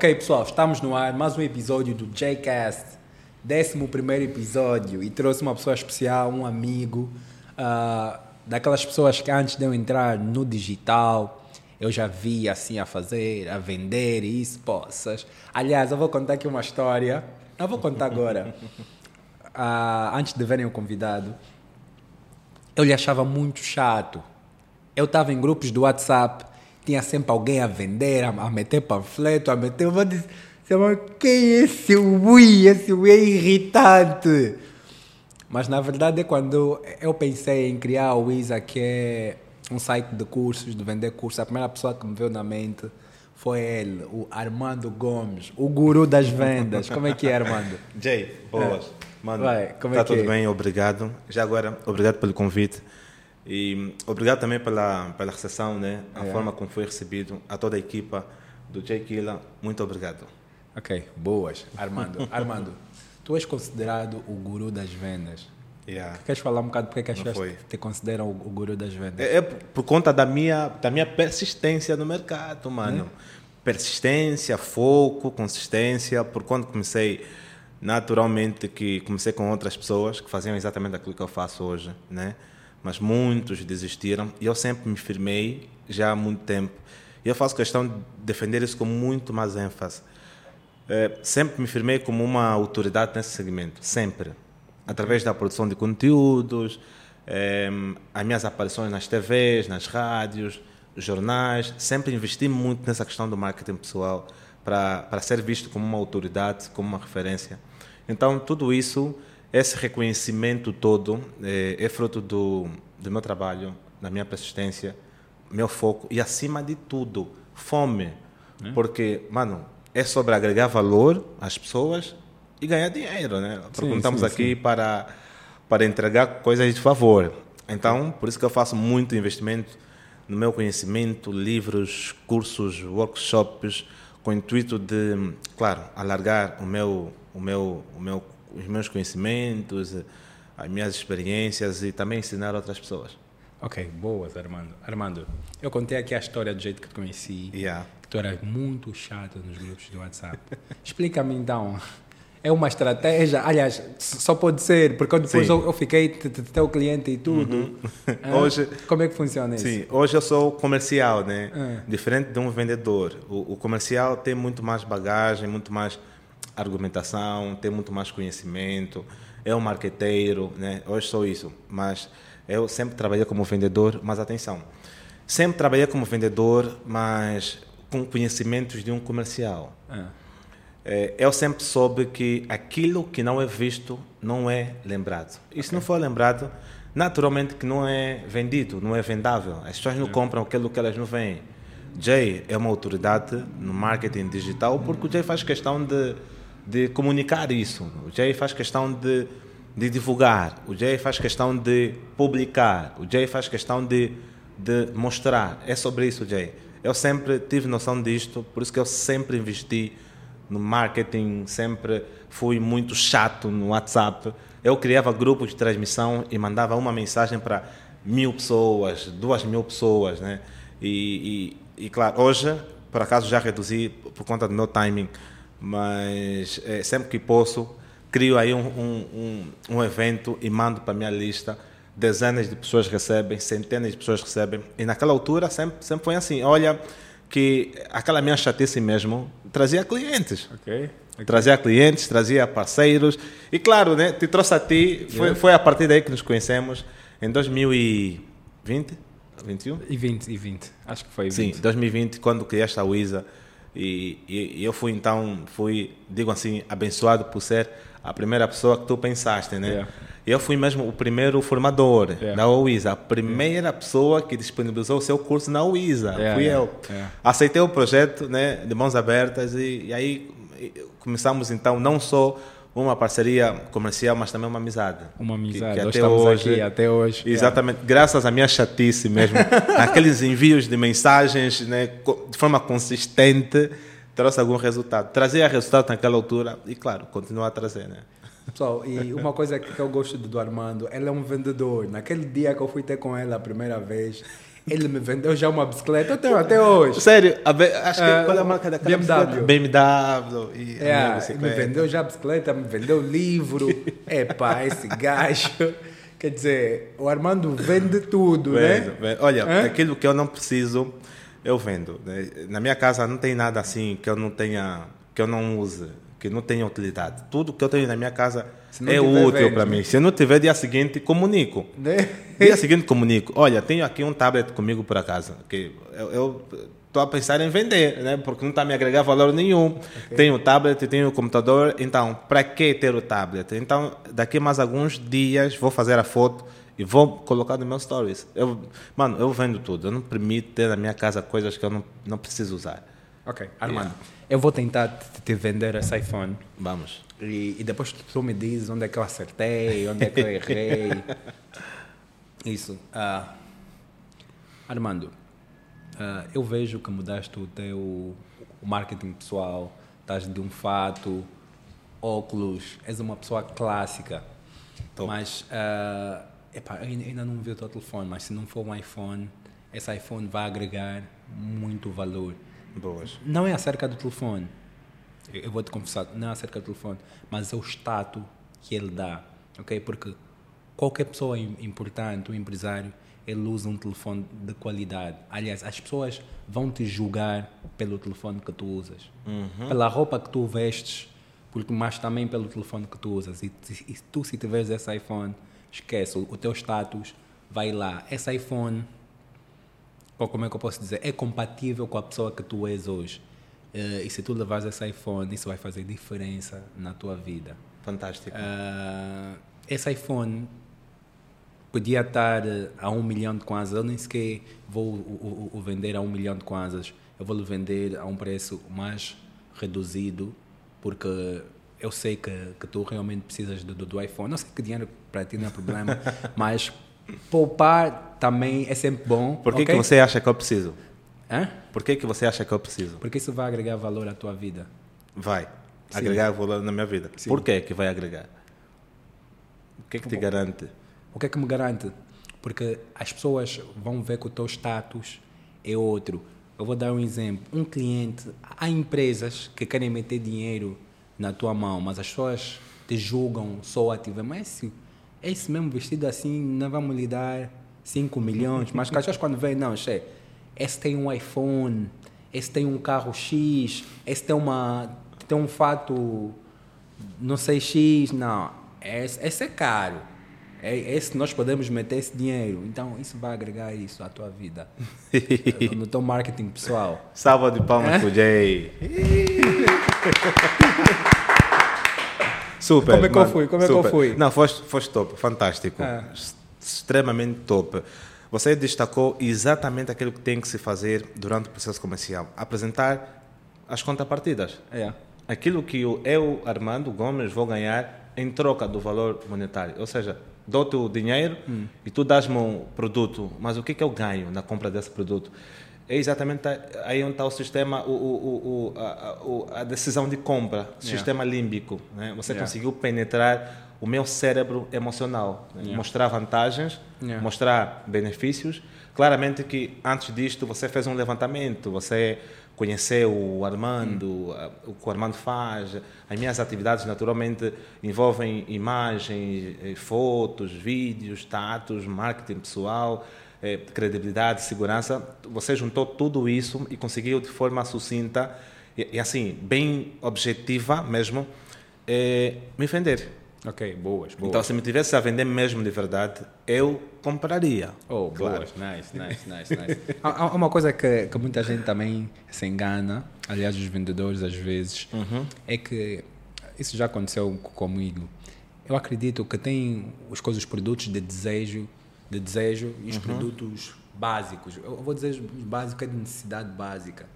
Ok, pessoal, estamos no ar. Mais um episódio do Jcast. Décimo primeiro episódio. E trouxe uma pessoa especial, um amigo. Uh, daquelas pessoas que antes de eu entrar no digital, eu já vi assim a fazer, a vender isso, poças. Aliás, eu vou contar aqui uma história. Eu vou contar agora. Uh, antes de verem o convidado, eu lhe achava muito chato. Eu estava em grupos do WhatsApp tinha sempre alguém a vender, a, a meter panfleto, a meter. Eu vou dizer, quem é esse ui? Esse ui é irritante. Mas na verdade é quando eu pensei em criar o Isa, que é um site de cursos, de vender cursos, a primeira pessoa que me veio na mente foi ele, o Armando Gomes, o guru das vendas. Como é que é, Armando? Jay, boas. É. Mano, Vai, como tá é tudo é? bem, obrigado. Já agora, obrigado pelo convite. E obrigado também pela, pela recepção, né? a é. forma como foi recebido, a toda a equipa do J. Killa. Muito obrigado. Ok, boas. Armando, Armando, tu és considerado o guru das vendas. Yeah. Queres falar um bocado porque é que as pessoas te consideram o, o, guru das vendas? É, é, por conta da minha, da minha persistência no mercado, mano. É? Persistência, foco, consistência. Por quando comecei, naturalmente, que comecei com outras pessoas que faziam exatamente aquilo que eu faço hoje, né? Mas muitos desistiram e eu sempre me firmei já há muito tempo. E eu faço questão de defender isso com muito mais ênfase. É, sempre me firmei como uma autoridade nesse segmento, sempre. Através da produção de conteúdos, é, as minhas aparições nas TVs, nas rádios, jornais, sempre investi muito nessa questão do marketing pessoal para, para ser visto como uma autoridade, como uma referência. Então, tudo isso esse reconhecimento todo é, é fruto do, do meu trabalho, da minha persistência, meu foco e, acima de tudo, fome. É. Porque, mano, é sobre agregar valor às pessoas e ganhar dinheiro, né? Porque sim, estamos sim, aqui sim. Para, para entregar coisas de favor. Então, por isso que eu faço muito investimento no meu conhecimento, livros, cursos, workshops, com o intuito de, claro, alargar o meu, o meu, o meu os meus conhecimentos, as minhas experiências e também ensinar outras pessoas. Ok, boas, Armando. Armando, eu contei aqui a história do jeito que te conheci, yeah. que tu eras muito chato nos grupos do WhatsApp. Explica-me então, é uma estratégia, aliás, só pode ser, porque depois eu, eu, fiquei teu cliente e tudo. Uhum. Ah, hoje, como é que funciona isso? Sim, hoje eu sou comercial, né? Ah. Diferente de um vendedor. O, o comercial tem muito mais bagagem, muito mais argumentação, tem muito mais conhecimento, é um marqueteiro, né? Hoje sou isso, mas eu sempre trabalhei como vendedor, mas atenção, sempre trabalhei como vendedor, mas com conhecimentos de um comercial. Ah. É, eu sempre soube que aquilo que não é visto não é lembrado. E se não for lembrado, naturalmente que não é vendido, não é vendável. As pessoas não compram aquilo que elas não veem. Jay é uma autoridade no marketing digital porque o Jay faz questão de de comunicar isso. O Jay faz questão de, de divulgar, o Jay faz questão de publicar, o Jay faz questão de, de mostrar. É sobre isso, Jay. Eu sempre tive noção disto, por isso que eu sempre investi no marketing, sempre fui muito chato no WhatsApp. Eu criava grupos de transmissão e mandava uma mensagem para mil pessoas, duas mil pessoas, né? E, e, e claro, hoje, por acaso, já reduzi por conta do meu timing mas é, sempre que posso, crio aí um, um, um, um evento e mando para a minha lista. Dezenas de pessoas recebem, centenas de pessoas recebem. E naquela altura sempre, sempre foi assim: olha, que aquela minha chatice mesmo trazia clientes. Okay. Okay. Trazia clientes, trazia parceiros. E claro, né, te trouxe a ti. Foi, yeah. foi a partir daí que nos conhecemos em 2020, 21? E 20, e 20. Acho que foi 20. Sim, 2020, quando criaste a Wisa. E, e, eu fui então, fui, digo assim, abençoado por ser a primeira pessoa que tu pensaste, né? Yeah. Eu fui mesmo o primeiro formador yeah. da UISA, a primeira yeah. pessoa que disponibilizou o seu curso na UISA, fui eu. Aceitei o projeto, né, de mãos abertas e, e aí começamos então não só uma parceria comercial, mas também uma amizade. Uma amizade, que, que até hoje, aqui, até hoje. Exatamente, yeah. graças à minha chatice mesmo, aqueles envios de mensagens né, de forma consistente, trouxe algum resultado. Trazia resultado naquela altura e, claro, continua a trazer, né? Pessoal, e uma coisa que eu gosto do Armando, ele é um vendedor. Naquele dia que eu fui ter com ele a primeira vez, Ele me vendeu já uma bicicleta, eu tenho até hoje. Sério, acho que Ah, qual é a marca daquela BMW. bicicleta? BMW. E É, me vendeu já a bicicleta, me vendeu livro. Epá, esse gajo. Quer dizer, o Armando vende tudo, Vendo, né? vendo. Olha, Hã? aquilo que eu não preciso, eu vendo. né? Na minha casa não tem nada assim que eu não tenha, que eu não use, que não tenha utilidade. Tudo que eu tenho na minha casa é útil para mim. Se eu não tiver dia seguinte, comunico. né? Dia seguinte comunico. Olha, tenho aqui um tablet comigo por acaso, que eu estou a pensar em vender, né? Porque não está a me agregar valor nenhum. Tenho o tablet, tenho o computador, então para que ter o tablet? Então daqui a mais alguns dias vou fazer a foto e vou colocar no meu stories. Eu, mano, eu vendo tudo. Eu não permito ter na minha casa coisas que eu não, não preciso usar. Ok, Armando, eu vou tentar te, te vender esse iPhone. Vamos. E, e depois tu, me dizes onde é que eu acertei, onde é que eu errei. Isso. ah, Armando, ah, eu vejo que mudaste o teu o marketing pessoal, estás de um fato, óculos, és uma pessoa clássica. Top. Mas ah, epá, ainda não vi o teu telefone, mas se não for um iPhone, esse iPhone vai agregar muito valor. Boas. Não é acerca do telefone. Eu vou te confessar, não é acerca do telefone, mas é o status que ele dá, ok? Porque qualquer pessoa im- importante, um empresário, ele usa um telefone de qualidade. Aliás, as pessoas vão te julgar pelo telefone que tu usas, pela roupa que tu vestes, porque mas também pelo telefone que tu usas. E, e tu se tiveres esse iPhone, esquece, o, o teu status vai lá. Esse iPhone ou como é que eu posso dizer, é compatível com a pessoa que tu és hoje. Eh, e se tu levares esse iPhone, isso vai fazer diferença na tua vida. Fantástico. Ah, esse iPhone podia estar a um milhão de kwanzas. Eu nem sequer vou o, o- o vender a um milhão de kwanzas. Eu vou lhe vender a um preço mais reduzido, porque eu sei que, que tu realmente precisas do, do, do iPhone. Não sei que dinheiro para ti não é problema, mas poupar também é sempre bom. Por que, ok? que você acha que eu preciso? Hã? Por que, que você acha que eu preciso? Porque isso vai agregar valor à tua vida. Vai Sim. agregar valor na minha vida. Sim. Por que que vai agregar? O que é que te garante? O que é que me garante? Porque as pessoas vão ver que o teu status é outro. Eu vou dar um exemplo. Um cliente, há empresas que querem meter dinheiro na tua mão, mas as pessoas te julgam só a ti. Mas esse, esse mesmo vestido assim, não vamos lhe dar 5 milhões. Mas as pessoas quando veem, não, che, esse tem um iPhone, esse tem um carro X, esse tem, uma, tem um fato não sei X, não. Esse, esse é caro. É, esse nós podemos meter esse dinheiro. Então, isso vai agregar isso à tua vida. no teu marketing pessoal. Salva de palmas É? pro Jay. Super. Como é que eu mano, fui? Como é que eu super. fui? Não, foste, foste top, fantástico. É. Extremamente top. Você destacou exatamente aquilo que tem que se fazer durante o processo comercial: apresentar as contrapartidas. É. aquilo que eu, Armando Gomes, vou ganhar em troca do valor monetário. Ou seja, dou-te o dinheiro e tu dás-me um produto, mas o que, que eu ganho na compra desse produto? É exatamente aí onde está o sistema, o, o, o, a, a- decisão de compra, sistema límbico. Né? Você Yeah. conseguiu penetrar o meu cérebro emocional? Yeah. mostrar vantagens, Yeah. mostrar benefícios. Claramente que antes disto você fez um levantamento, você conheceu o Armando, a- o que o Armando faz. As minhas atividades naturalmente envolvem imagens, eh, fotos, vídeos, status, marketing pessoal, eh, credibilidade, segurança. Você juntou tudo isso e conseguiu de forma sucinta e, e assim, bem objetiva mesmo, eh, me vender. Ok, boas, boas. Então, se me tivesse a vender mesmo de verdade, eu compraria. Oh, Claro. boas. Nice, nice, nice, nice. há, há uma coisa que, que muita gente também se engana, aliás, os vendedores às vezes, é que isso já aconteceu co- comigo. Eu acredito que tem os coisas, os produtos de desejo, de desejo e os produtos básicos. Eu vou dizer os básicos é de necessidade básica.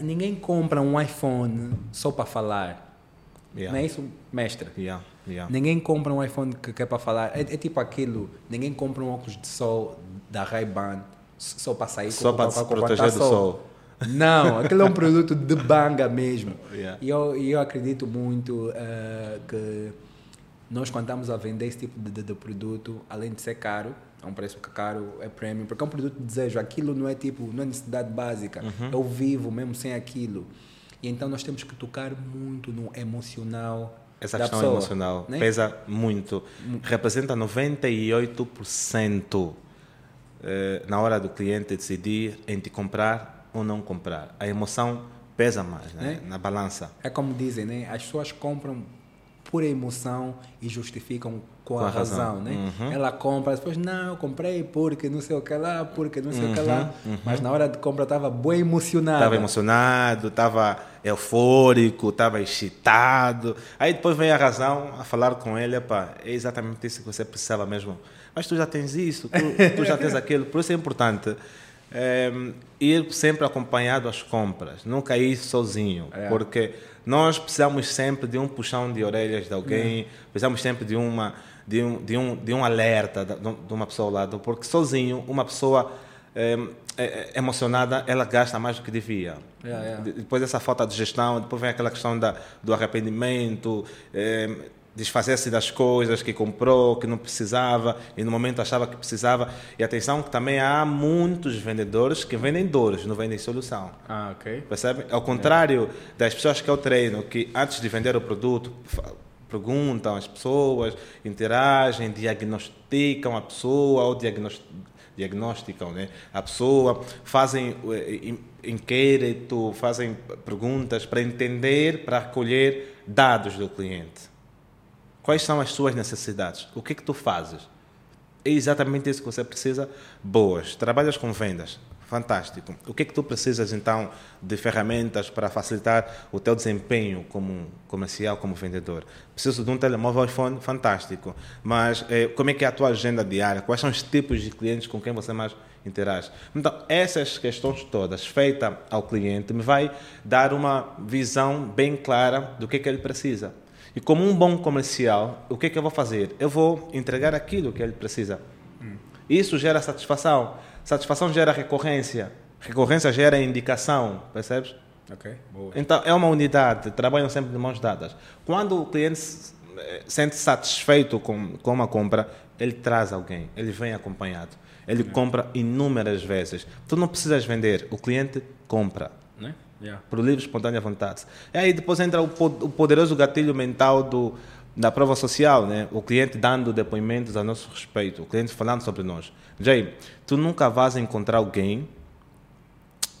E ninguém compra um iPhone só para falar. Yeah. Não é isso, mestre? Yeah, yeah. Ninguém compra um iPhone que, que é para falar. É, é tipo aquilo. Ninguém compra um óculos de sol da Ray-Ban só para sair Só para se proteger com- do sol. Não, aquele é um produto de banga mesmo. E eu, eu acredito muito eh, que nós, quando estamos a vender esse tipo de, de- de produto, além de ser caro, é um preço caro, é premium, porque é um produto de desejo. Aquilo não é tipo, não é necessidade básica. Eu vivo mesmo sem aquilo. E então nós temos que tocar muito no emocional. Essa da questão pessoa, emocional né? pesa muito. Representa 98% eh, na hora do cliente decidir entre comprar ou não comprar. A emoção pesa mais né? Né? na balança. É como dizem, né? As pessoas compram por emoção e justificam com, a, razão, né? Uhum. Ela compra, depois, não, eu comprei porque não sei o que lá, porque não sei o que lá. Uhum, Mas na hora de compra estava bem emocionada. Estava emocionado, estava eufórico, estava excitado. Aí depois vem a razão a falar com ele, epá, é exatamente isso que você precisava mesmo. Mas tu já tens isso, tu, tu já tens aquilo. Por isso é importante eh, ir sempre acompanhado às compras, nunca ir sozinho, É. porque nós precisamos sempre de um puxão de orelhas de alguém, precisamos sempre de uma de um, de um, de um alerta de, uma pessoa ao lado, porque sozinho uma pessoa eh, eh, emocionada ela gasta mais do que devia. Yeah, yeah. De- Depois dessa falta de gestão, depois vem aquela questão da, do arrependimento, eh, desfazer-se das coisas que comprou, que não precisava, e no momento achava que precisava. E atenção que também há muitos vendedores que vendem dores, não vendem solução. Ah, ok. Percebe? Ao contrário das pessoas que eu treino, que antes de vender o produto, perguntam às pessoas, interagem, diagnosticam a pessoa ou diagnos- diagnosticam né? a pessoa, fazem eh, in- inquérito, fazem perguntas para entender, para recolher dados do cliente. Quais são as suas necessidades? O que que tu fazes? É exatamente isso que você precisa. Boas. Trabalhas com vendas. Fantástico. O que que tu precisas então de ferramentas para facilitar o teu desempenho como comercial, como vendedor? Preciso de um telemóvel iPhone fantástico. Mas eh, como é que é a tua agenda diária? Quais são os tipos de clientes com quem você mais interage? Então, essas questões todas feitas ao cliente me vai dar uma visão bem clara do que que ele precisa. E como um bom comercial, o que, que eu vou fazer? Eu vou entregar aquilo que ele precisa. Isso gera satisfação. Satisfação gera recorrência. Recorrência gera indicação, percebes? Ok, boa. Então, é uma unidade, trabalham sempre de mãos dadas. Quando o cliente se eh, sente satisfeito com, com uma compra, ele traz alguém, ele vem acompanhado. Ele compra inúmeras vezes. Tu não precisas vender, o cliente compra Né? Yeah. por livre espontânea vontade. E aí depois entra o poderoso gatilho mental do, da prova social, né? o cliente dando depoimentos a nosso respeito, o cliente falando sobre nós. Jay, tu nunca vais encontrar alguém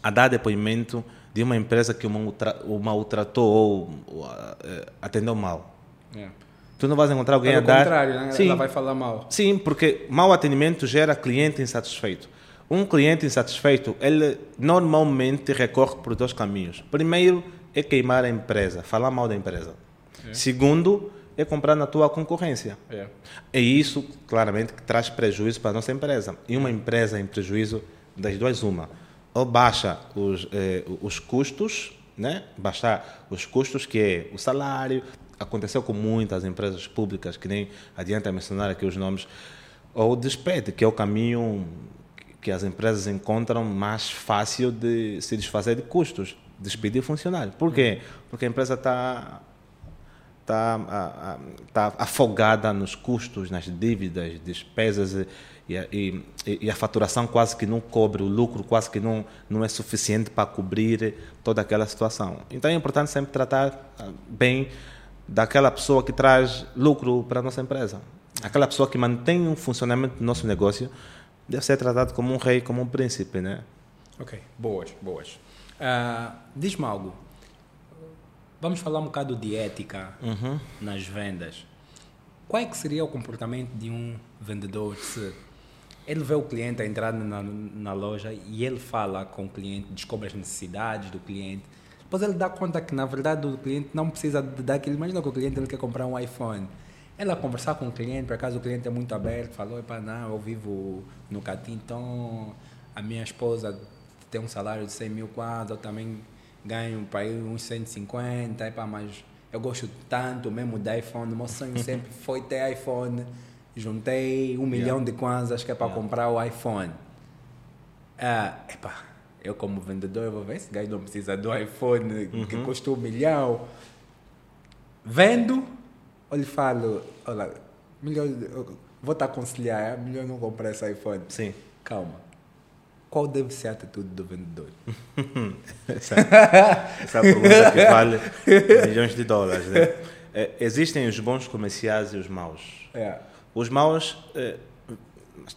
a dar depoimento de uma empresa que o maltra- o maltratou ou, ou, eh, atendeu mal. Yeah. Tu não vais encontrar alguém Pelo a dar... contrário, né? Sim, ela vai falar mal. Sim, porque mau atendimento gera cliente insatisfeito. Um cliente insatisfeito, ele normalmente recorre por dois caminhos. Primeiro é queimar a empresa, falar mal da empresa. Segundo é comprar na tua concorrência. Yeah. E isso, claramente, que traz prejuízo para a nossa empresa. E uma empresa em prejuízo, das duas, uma. Ou baixa os, eh, os custos, né? baixar os custos, que é o salário. Aconteceu com muitas empresas públicas, que nem adianta mencionar aqui os nomes. Ou despede, que é o caminho que as empresas encontram mais fácil de se desfazer de custos. Despedir funcionário. Por quê? Porque a empresa está está tá afogada nos custos, nas dívidas, despesas e, e, e- a faturação quase que não cobre, o lucro quase que não, não é suficiente para cobrir toda aquela situação. Então é importante sempre tratar ah, bem daquela pessoa que traz lucro para a nossa empresa. Aquela pessoa que mantém o funcionamento do nosso negócio deve ser tratado como um rei, como um príncipe, né? Ok, boas, boas. Ah, Diz-me algo. Vamos falar um bocado de ética Uhum. nas vendas. Qual é que seria o comportamento de um vendedor se ele vê o cliente a entrar na, na loja e ele fala com o cliente, descobre as necessidades do cliente. Depois ele dá conta que, na verdade, o cliente não precisa de daquilo. Imagina que o cliente ele quer comprar um iPhone. Ela conversar com o cliente, por acaso o cliente é muito aberto, falou, Epa, não, eu vivo no Catim, então a minha esposa tem um salário de 100 mil quase, eu também ganho para ir uns 150, epa, mas eu gosto tanto mesmo de iPhone, meu sonho sempre foi ter iPhone, juntei um milhão de kwanzas que é para comprar o iPhone. Ah, epa, eu como vendedor eu vou ver esse gajo não precisa do iPhone que custa um milhão. Vendo, eu lhe falo, olha, milhão, vou te aconselhar, é melhor não comprar esse iPhone. Sim. Calma. Qual deve ser a atitude do vendedor? essa, essa pergunta que vale milhões de dólares. Né? É, existem os bons comerciais e os maus. É. Os maus, é,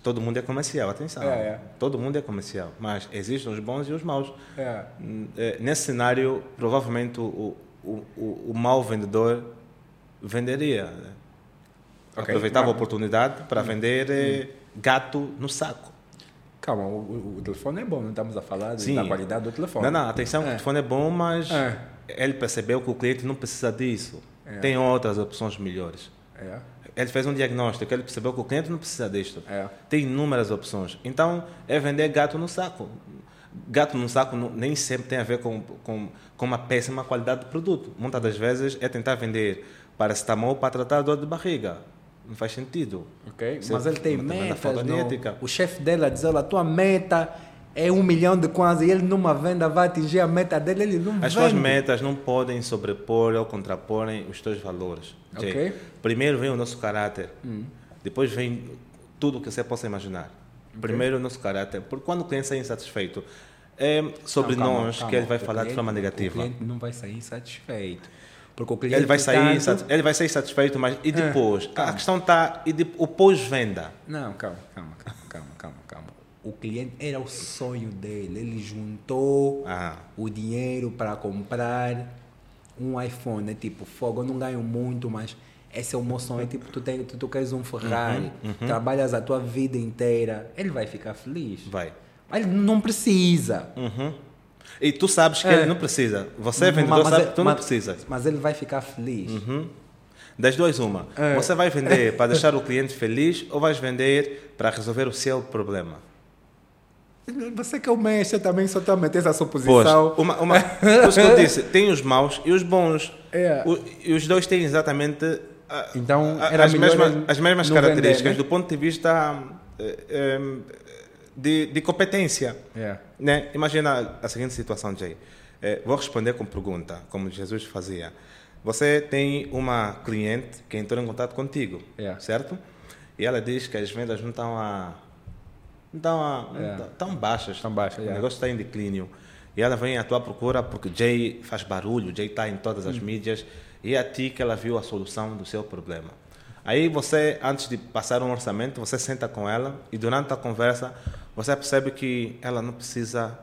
todo mundo é comercial, atenção. É, é. Todo mundo é comercial, mas existem os bons e os maus. É. Nesse cenário, provavelmente o, o, o, o mau vendedor venderia. né? Ok. Aproveitava a oportunidade para vender eh, gato no saco. Calma, o, o- telefone é bom, não estamos a falar Sim. da qualidade do telefone. Não, não, atenção, É. o telefone é bom, mas É. ele percebeu que o cliente não precisa disso. É. Tem outras opções melhores. É. Ele fez um diagnóstico, ele percebeu que o cliente não precisa disto. É. Tem inúmeras opções. Então, é vender gato no saco. Gato no saco não- nem sempre tem a ver com, com, com uma péssima qualidade do produto. Muitas das vezes é tentar vender paracetamol para tratar dor de barriga. Não faz sentido. Mas ele tem demanda metas. de ética. O chefe dele a dizer, olha, a tua meta é um milhão de kwanza e ele numa venda vai atingir a meta dele, ele não As vende. tuas metas não podem sobrepor ou contraporem os teus valores. Jay. Hum. Primeiro vem o nosso caráter. Depois vem tudo o que você possa imaginar. Primeiro o nosso caráter. Porque quando o cliente sai insatisfeito, é sobre Não, calma, nós calma. que ele vai O falar de cliente- forma O negativa. cliente não vai sair satisfeito. Porque o cliente Ele vai, sair, tanto- ele vai sair satisfeito, mas e depois? calma. a questão está e de- o pós-venda. Não, calma, calma, calma, calma, calma, calma. O cliente era o sonho dele. Ele juntou Ah. o dinheiro para comprar um iPhone. É tipo, fogo, eu não ganho muito, mas esse é o meu sonho. É tipo, tu, tem, tu, tu queres um Ferrari, Uhum, trabalhas a tua vida inteira. Ele vai ficar feliz. Vai. Mas ele não precisa. Uhum. E tu sabes que É. ele não precisa. Você, vendedor, Mas- sabe que tu não mas- precisa. Mas ele vai ficar feliz. Das duas, uma. É. Você vai vender para deixar o cliente feliz ou vais vender para resolver o seu problema? Você que é o mestre também só está a meter essa Pois, suposição. uma, uma, por isso que eu disse, tem os maus e os bons. É. O- e os dois têm exatamente a- Então, a- era as, mesmas, as mesmas não características vender, né? do ponto de vista eh, eh, de, de competência. É. Né? Imagina a seguinte situação, Jay. Eh, vou responder com pergunta, como Jesus fazia. Você tem uma cliente que entrou em contato contigo, É. certo? E ela diz que as vendas não estão a não estão É. estão baixas. Estão baixas, O é. negócio está em declínio. E ela vem à tua procura porque Jay faz barulho, Jay está em todas Hum. as mídias e é a ti que ela viu a solução do seu problema. Aí você, antes de passar um orçamento, você senta com ela e durante a conversa você percebe que ela não precisa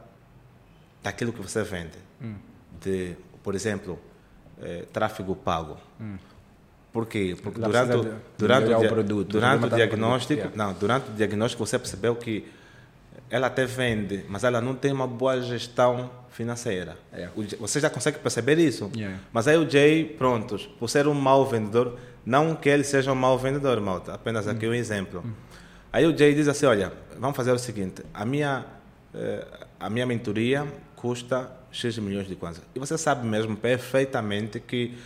daquilo que você vende. Hum. De, por exemplo, eh, tráfego pago. Por quê? Porque durante, de durante, o, dia- produto, durante o diagnóstico, produto, não, durante o diagnóstico você percebeu que ela até vende, mas ela não tem uma boa gestão financeira. É. O você já consegue perceber isso? Yeah. Mas aí o Jay, prontos, por ser um mau vendedor, não que ele seja um mau vendedor, malta, apenas aqui um exemplo. Aí o Jay diz assim, olha, vamos fazer o seguinte, a minha, eh, a minha mentoria custa X milhões de kwanza. E você sabe mesmo perfeitamente que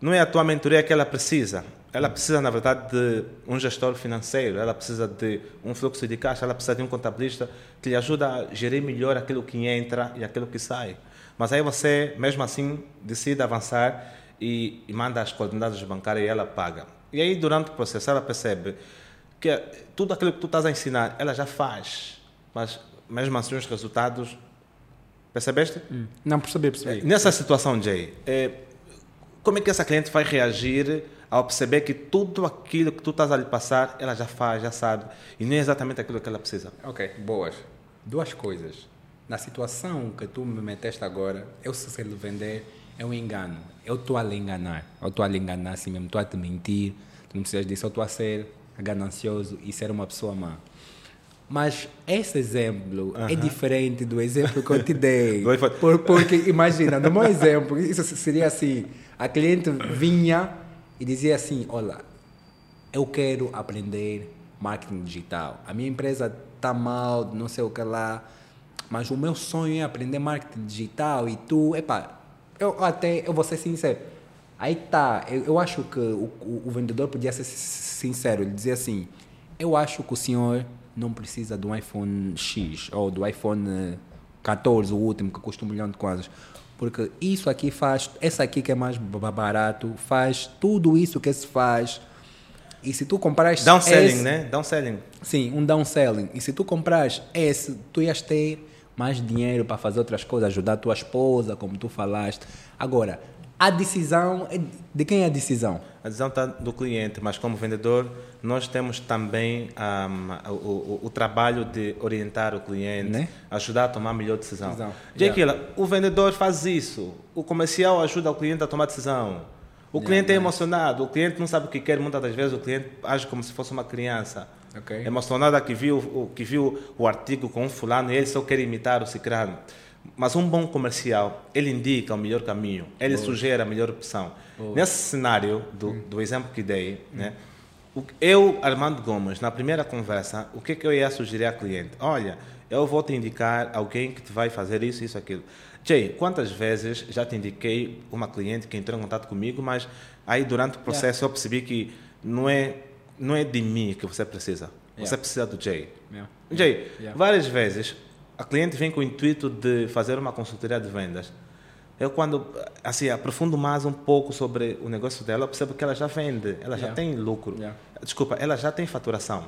não é a tua mentoria que ela precisa. Ela precisa, na verdade, de um gestor financeiro, ela precisa de um fluxo de caixa, ela precisa de um contabilista que lhe ajuda a gerir melhor aquilo que entra e aquilo que sai. Mas aí você, mesmo assim, decide avançar e, e manda as coordenadas bancárias e ela paga. E aí, durante o processo, ela percebe que tudo aquilo que tu estás a ensinar, ela já faz. Mas, mesmo assim, os resultados... Percebeste? Não percebi, percebi. Nessa situação, Jay, eh, como é que essa cliente vai reagir ao perceber que tudo aquilo que tu estás a lhe passar, ela já faz, já sabe, e não é exatamente aquilo que ela precisa? Ok, boas. Duas coisas. Na situação que tu me meteste agora, eu se sei lhe vender, é um engano. Eu estou a lhe enganar. Eu estou a lhe enganar assim mesmo, estou a te mentir. Tu não precisas disso, eu estou a ser ganancioso e ser uma pessoa má. Mas esse exemplo é diferente do exemplo que eu te dei. Por- porque, imagina, no meu exemplo, isso seria assim: a cliente vinha e dizia assim: Olha, eu quero aprender marketing digital. A minha empresa está mal, não sei o que lá, mas o meu sonho é aprender marketing digital e tu, epá, eu até, eu vou ser sincero, aí tá, eu, eu acho que o, o, o vendedor podia ser sincero, ele dizia assim, eu acho que o senhor não precisa do iPhone X ou do iPhone eh, 14, o último, que custa um milhão de kwanzas. Porque isso aqui faz, essa aqui que é mais ba- barato, faz tudo isso que se faz E se tu comprares Downselling, esse, né? Downselling. Sim, um downselling. E se tu comprares esse, tu ias ter mais dinheiro para fazer outras coisas, ajudar a tua esposa, como tu falaste. Agora, a decisão, é de quem é a decisão? A decisão está do cliente, mas como vendedor, nós temos também um, o, o, o, trabalho de orientar o cliente, Né? ajudar a tomar a melhor decisão. Decisão. Jake, o vendedor faz isso, o comercial ajuda o cliente a tomar decisão. O cliente é emocionado, o cliente não sabe o que quer, muitas das vezes o cliente age como se fosse uma criança. Ok. Emocionada que viu, o- que viu o artigo com um fulano e ele só quer imitar o cicrano. Mas um bom comercial, ele indica o melhor caminho, ele sugere a melhor opção. Nesse cenário do, do exemplo que dei, né, o que- eu, Armando Gomes, na primeira conversa, o que, é que eu ia sugerir ao cliente? Olha, eu vou te indicar alguém que te vai fazer isso, isso, aquilo. Jay, quantas vezes já te indiquei uma cliente que entrou em contato comigo, mas aí durante o processo eu percebi que não é, não é de mim que você precisa. Você Yeah. precisa do Jay. Yeah. Jay, Yeah. várias vezes a cliente vem com o intuito de fazer uma consultoria de vendas. Eu quando assim aprofundo mais um pouco sobre o negócio dela, percebo que ela já vende, ela já Yeah. tem lucro. Yeah. Desculpa, ela já tem faturação.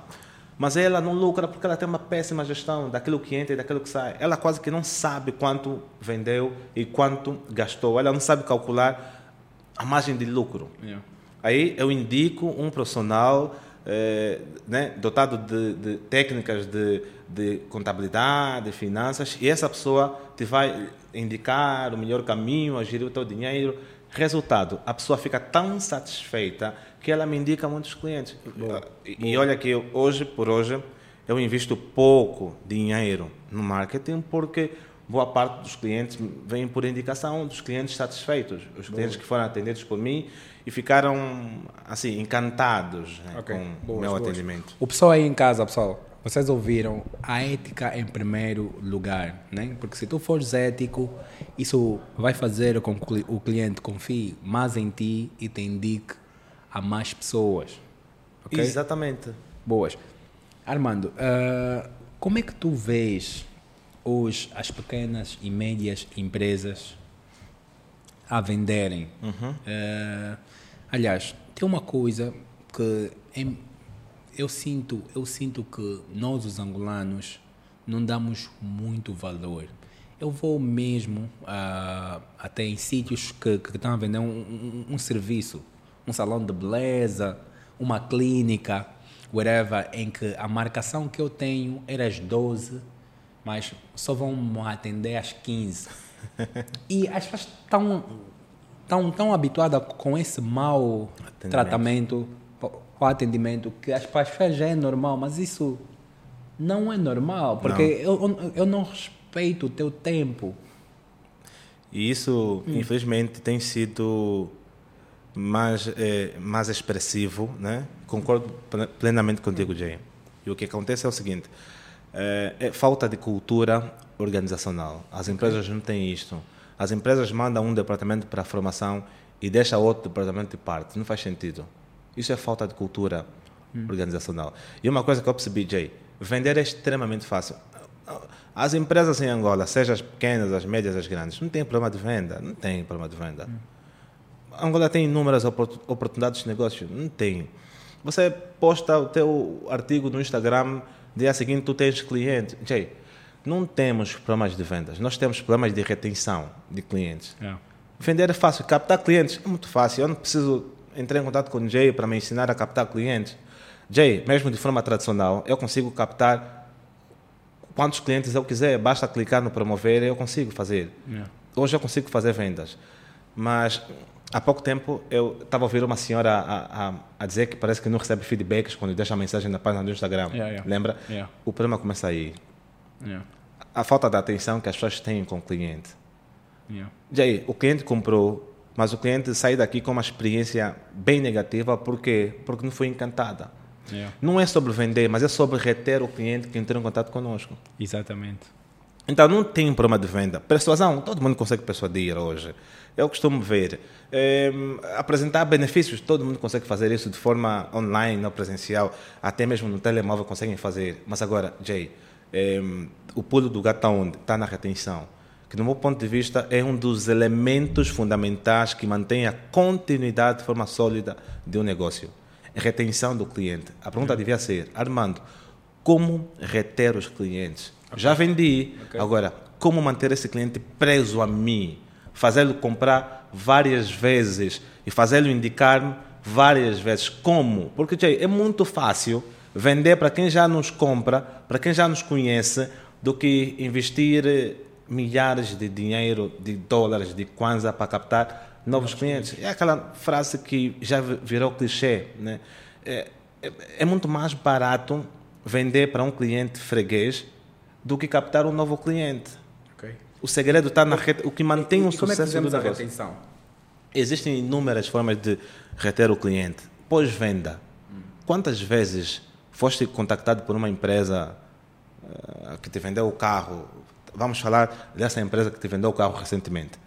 Mas ela não lucra porque ela tem uma péssima gestão daquilo que entra e daquilo que sai. Ela quase que não sabe quanto vendeu e quanto gastou. Ela não sabe calcular a margem de lucro. Yeah. Aí eu indico um profissional eh, né, dotado de, de técnicas de, de contabilidade, de finanças, e essa pessoa te vai indicar o melhor caminho, a gerir o teu dinheiro. Resultado, a pessoa fica tão satisfeita que ela me indica muitos clientes. E, e olha que eu, hoje por hoje eu invisto pouco dinheiro no marketing porque boa parte dos clientes vem por indicação dos clientes satisfeitos, os clientes que foram atendidos por mim e ficaram assim encantados né, Ok, com o meu boas. atendimento. O pessoal aí em casa, pessoal, vocês ouviram a ética em primeiro lugar, né? Porque se tu fores ético, isso vai fazer com que o cliente confie mais em ti e te indique a mais pessoas. Ok? Exatamente. Boas. Armando, ah, como é que tu vês hoje as pequenas e médias empresas a venderem? Ah, aliás, tem uma coisa que em- eu sinto, eu sinto que nós os angolanos não damos muito valor. Eu vou mesmo ah, até em sítios que, que estão a vender um, um- um serviço, um salão de beleza, uma clínica, whatever, em que a marcação que eu tenho era às 12, mas só vão me atender às 15. E as pessoas estão tão, tão habituadas com esse mau tratamento, o atendimento, que as pessoas já é normal, mas isso não é normal, porque eu, eu não respeito o teu tempo. E isso, infelizmente, tem sido mais, eh, mais expressivo, né? Concordo ple- plenamente contigo, Jay. E o que acontece é o seguinte: eh, é falta de cultura organizacional. As empresas não têm isto. As empresas mandam um departamento para a formação e deixa outro departamento de parte. Não faz sentido. Isso é falta de cultura organizacional. E uma coisa que eu percebi, Jay, vender é extremamente fácil. As empresas em Angola, seja as pequenas, as médias, as grandes, não têm problema de venda. Não tem problema de venda. Angola tem inúmeras opor- oportunidades de negócio. Não tem. Você posta o teu artigo no Instagram, dia seguinte tu tens cliente. Jay, não temos problemas de vendas. Nós temos problemas de retenção de clientes. Vender é fácil, captar clientes é muito fácil. Eu não preciso entrar em contato com o Jay para me ensinar a captar clientes. Jay, mesmo de forma tradicional, eu consigo captar quantos clientes eu quiser, basta clicar no promover e eu consigo fazer. Hoje eu consigo fazer vendas. Mas há pouco tempo eu estava a ouvir uma senhora a, a, a dizer que parece que não recebe feedbacks quando deixa a mensagem na página do Instagram. Yeah, yeah. Lembra? Yeah. O problema começa aí. A falta de atenção que as pessoas têm com o cliente. Aí, o cliente comprou, mas o cliente sai daqui com uma experiência bem negativa, por quê? Porque não foi encantada. Não é sobre vender, mas é sobre reter o cliente que entrou em contato conosco. Exatamente. Então não tem problema de venda. Persuasão, todo mundo consegue persuadir hoje. Eu costumo ver. eh, apresentar benefícios, todo mundo consegue fazer isso de forma online, não presencial. Até mesmo no telemóvel conseguem fazer. Mas agora, Jay, eh, o pulo do gato onde? Está na retenção. Que, no meu ponto de vista, é um dos elementos fundamentais que mantém a continuidade de forma sólida de um negócio. retenção do cliente. A pergunta devia ser, Armando, como reter os clientes? Okay. Já vendi, okay. agora, como manter esse cliente preso a mim? Fazê-lo comprar várias vezes e fazê-lo indicar-me várias vezes. Como? Porque tchê, é muito fácil vender para quem já nos compra, para quem já nos conhece, do que investir milhares de dinheiro, de dólares, de kwanza para captar novos clientes. É aquela frase que já virou clichê. Né? É, é, é muito mais barato vender para um cliente freguês do que captar um novo cliente. Okay. O segredo está na rede, o que mantém e, o sucesso é que do negócio. Retenção? Existem inúmeras formas de reter o cliente. Pós-venda. Hum. Quantas vezes foste contactado por uma empresa uh, que te vendeu o carro? Vamos falar dessa empresa que te vendeu o carro recentemente.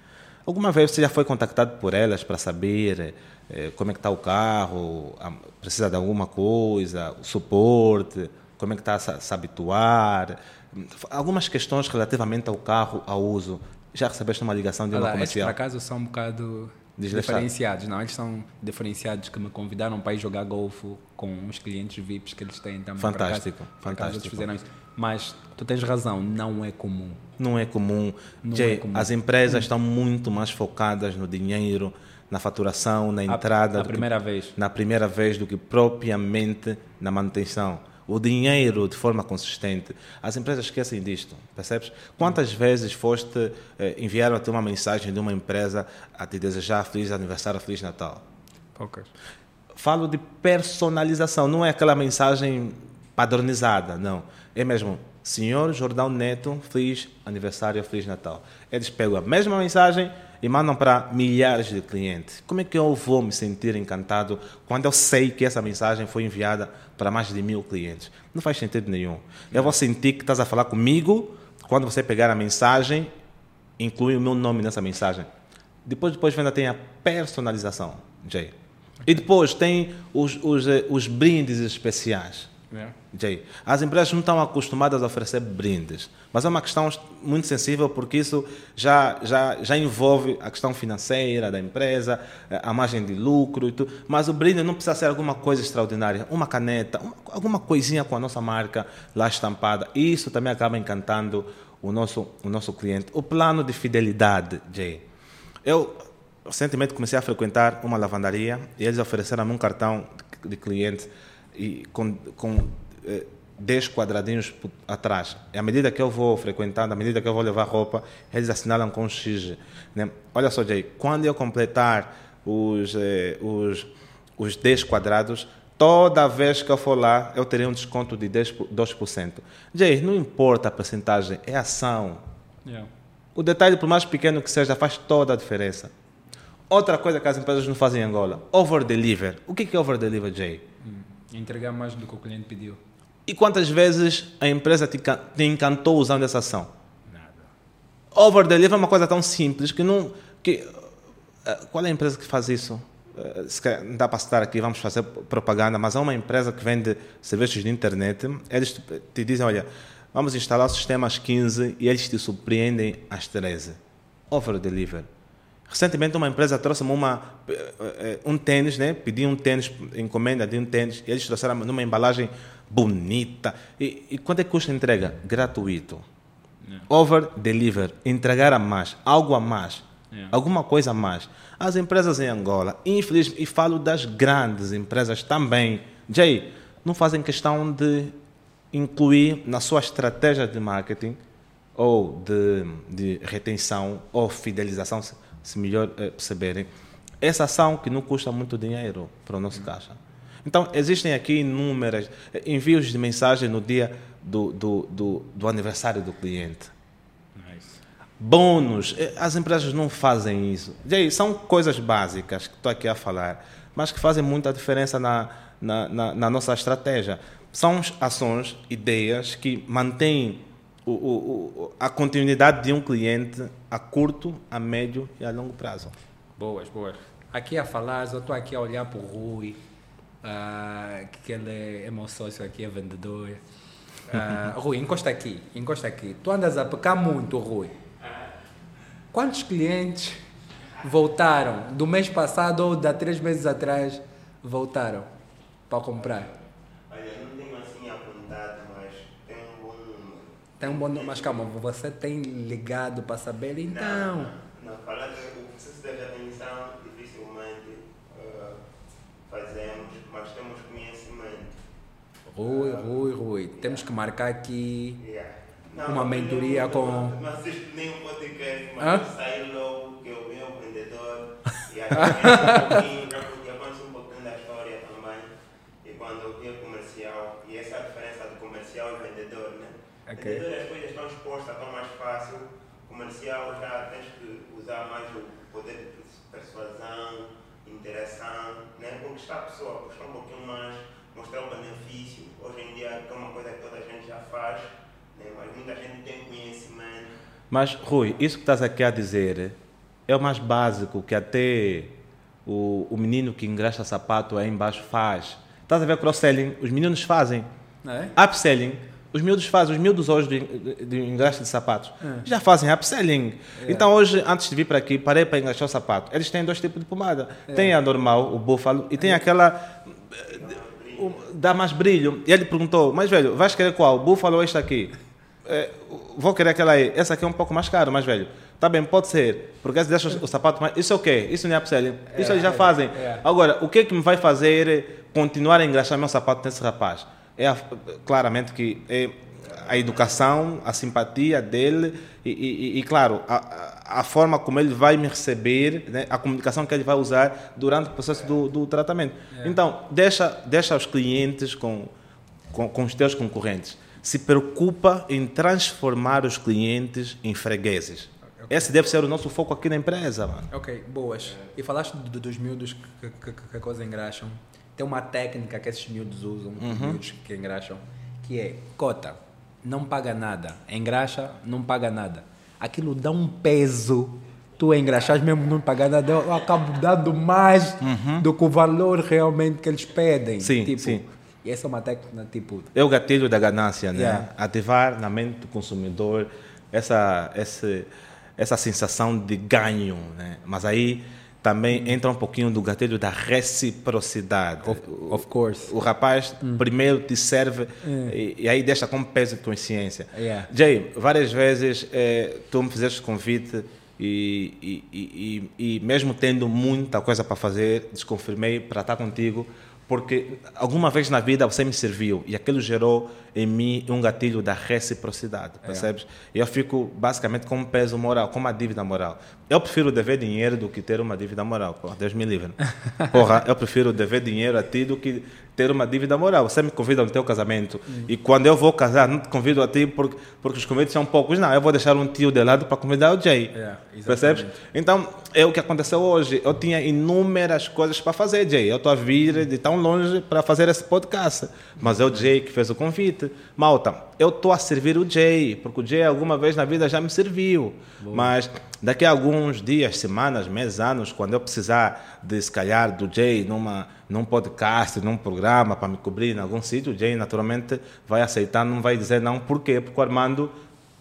Alguma vez você já foi contactado por elas para saber eh, como é que está o carro, precisa de alguma coisa, suporte, como é que está a se habituar? Algumas questões relativamente ao carro, ao uso. Já recebeste uma ligação de uma Olá, comercial? Estes, por acaso, são um bocado diferenciados. Não, eles são diferenciados que me convidaram para ir jogar golfe com os clientes VIPs que eles têm também. Fantástico, fantástico. Mas tu tens razão, não é comum. Não é comum. Não Jay, é comum. As empresas hum. estão muito mais focadas no dinheiro, na faturação, na entrada. Na primeira que, vez. Na primeira vez do que propriamente na manutenção o dinheiro de forma consistente. As empresas esquecem disto, percebes? Quantas vezes foste eh, enviar a uma mensagem de uma empresa a te desejar feliz aniversário, feliz Natal? Poucas. Falo de personalização, não é aquela mensagem padronizada, não. É mesmo, senhor Jordão Neto, feliz aniversário, feliz Natal. Eles pegam a mesma mensagem e mandam para milhares de clientes. Como é que eu vou me sentir encantado quando eu sei que essa mensagem foi enviada para mais de mil clientes? Não faz sentido nenhum. Eu vou sentir que estás a falar comigo quando você pegar a mensagem, inclui o meu nome nessa mensagem. Depois, depois ainda tem a personalização, Jay. E depois tem os, os, eh, os brindes especiais. Yeah. Jay, as empresas não estão acostumadas a oferecer brindes, mas é uma questão muito sensível porque isso já, já, já envolve a questão financeira da empresa, eh, a margem de lucro e tudo. Mas o brinde não precisa ser alguma coisa extraordinária, uma caneta, uma, alguma coisinha com a nossa marca lá estampada. Isso também acaba encantando o nosso, o nosso cliente. O plano de fidelidade, Jay. Eu recentemente comecei a frequentar uma lavandaria e eles ofereceram um cartão de cliente e com, com eh, 10 quadradinhos atrás. E à medida que eu vou frequentando, à medida que eu vou levar roupa, eles assinalam com X. Né? Olha só, Jay, quando eu completar os, eh, os, os 10 quadrados, toda vez que eu for lá, eu terei um desconto de 10, 2%. Jay, não importa a porcentagem, é ação. Yeah. O detalhe, por mais pequeno que seja, faz toda a diferença. Outra coisa que as empresas não fazem em Angola, over-deliver. O que é over-deliver, Jay? Hum. Entregar mais do que o cliente pediu. E quantas vezes a empresa te, te encantou usando essa ação? Nada. Over delivery é uma coisa tão simples que não. Que, eh, qual é a empresa que faz isso? Eh, não dá para citar aqui, vamos fazer propaganda, mas há uma empresa que vende serviços de internet. Eles te dizem: olha, vamos instalar o sistema às 15 e eles te surpreendem às 13. Over delivery. Recentemente uma empresa trouxe-me uma, eh, eh, um tênis, né? pedi um tênis, encomenda de um tênis, e eles trouxeram numa embalagem bonita. E, e quanto é que custa a entrega? Gratuito. Yeah. Over deliver, entregar a mais, algo a mais, yeah. alguma coisa a mais. As empresas em Angola, infelizmente, e falo das grandes empresas também, Jay, não fazem questão de incluir na sua estratégia de marketing ou de, de retenção ou fidelização se melhor é, perceberem, essa ação que não custa muito dinheiro para o nosso caixa. Então, existem aqui inúmeras eh, envios de mensagem no dia do, do, do, do aniversário do cliente. Nice. Bônus. Eh, as empresas não fazem isso. E são coisas básicas que estou aqui a falar, mas que fazem muita diferença na, na, na, na nossa estratégia. São ações, ideias que mantêm o, o, a continuidade de um cliente a curto, a médio e a longo prazo. Boas, boas. Aqui a falar, eu estou aqui a olhar para o Rui, uh, que ele é meu sócio aqui, é vendedor. Uh, Rui, encosta aqui, encosta aqui. Tu andas a pecar muito, Rui. Quantos clientes voltaram do mês passado ou de há três meses atrás voltaram? para comprar? Tem um bom número, mas calma, você tem ligado para saber então? Não, não, falar que o processo de retenção dificilmente uh, fazemos, mas temos conhecimento. Rui, Rui, Rui, temos que marcar aqui Yeah. Uma mentoria não, com- Não assisto nenhum podcast, Hã? mas saí logo que eu vi o vendedor e aí conheço um pouquinho, já, conheço um pouquinho da história também. E quando eu vi o comercial, e essa é a diferença do comercial e vendedor, né? Ok. Vendedor as coisas estão expostas, estão mais fácil. Comercial já tens que usar mais o poder de pers- persuasão, interação, né? Conquistar a pessoa, puxar um pouquinho mais, mostrar o benefício. Hoje em dia é uma coisa que toda a gente já faz, né? mas muita gente tem conhecimento. Mas, Rui, isso que estás aqui a dizer é o mais básico que até o, o menino que engraxa sapato aí embaixo faz. Estás a ver cross-selling? Os meninos fazem. É? Upselling. Os miúdos fazem. Os miúdos hoje de, de, de engraxa de sapatos É. já fazem upselling. Então, hoje, antes de vir para aqui, parei para engraxar o sapato. Eles têm dois tipos de pomada. É. Tem a normal, o búfalo, e tem aquela... o- Dá mais brilho. E ele perguntou, mas velho, vais querer qual? O búfalo ou este aqui? É, vou querer aquela aí. Essa aqui é um pouco mais caro, mas velho. Tá bem, pode ser. Porque se deixa o, sapato mais. Isso é o quê? Isso não é upselling. Isso eles já fazem. é. Agora, o que é que me vai fazer continuar a engraxar meu sapato nesse rapaz? É a- claramente que é a educação, a simpatia dele e, e- e, claro, a, a- forma como ele vai me receber, né? a comunicação que ele vai usar durante o processo do, do tratamento. Então, deixa, deixa os clientes com, com, com os teus concorrentes. Se preocupa em transformar os clientes em fregueses. Esse deve ser o nosso foco aqui na empresa, mano. Ok, boas. E falaste do- dos miúdos que, que, que a coisa engraxam. Tem uma técnica que esses miúdos usam, os miúdos que engraxam, que é cota, não paga nada. Engraxa, não paga nada. Aquilo dá um peso. Tu engraxas mesmo não pagar nada, eu acabo dando mais do que o valor realmente que eles pedem. Sim, tipo, sim. E essa é uma técnica, tipo, É o gatilho da ganância, né? Yeah. Ativar na mente do consumidor essa, essa, essa sensação de ganho, né? Mas aí também entra um pouquinho do gatilho da reciprocidade. of, of course. O rapaz primeiro te serve e, e aí deixa como peso tua consciência. Yeah. Jay, várias vezes eh, tu me fizeste convite e, e, e mesmo tendo muita coisa para fazer, desconfirmei para estar contigo porque alguma vez na vida você me serviu e aquilo gerou em mim um gatilho da reciprocidade, percebes? E eu fico basicamente com um peso moral, com uma dívida moral. Eu prefiro dever dinheiro do que ter uma dívida moral, pô, Deus me livre. Porra, eu prefiro dever dinheiro a ti do que ter uma dívida moral. Você me convida no teu casamento e quando eu vou casar, não te convido a ti porque, porque os convites são poucos, não. Eu vou deixar um tio de lado para convidar o Jay. Exatamente. percebes? Então, é o que aconteceu hoje. Eu tinha inúmeras coisas para fazer, Jay. Eu estou a vir de tão longe para fazer esse podcast. Mas é o Jay que fez o convite. Malta, eu estou a servir o Jay, porque o Jay alguma vez na vida já me serviu. Mas daqui a alguns dias, semanas, meses, anos, quando eu precisar de, se calhar, do Jay numa, num podcast, num programa para me cobrir em algum sítio, o Jay naturalmente vai aceitar, não vai dizer não. Por quê? Porque o Armando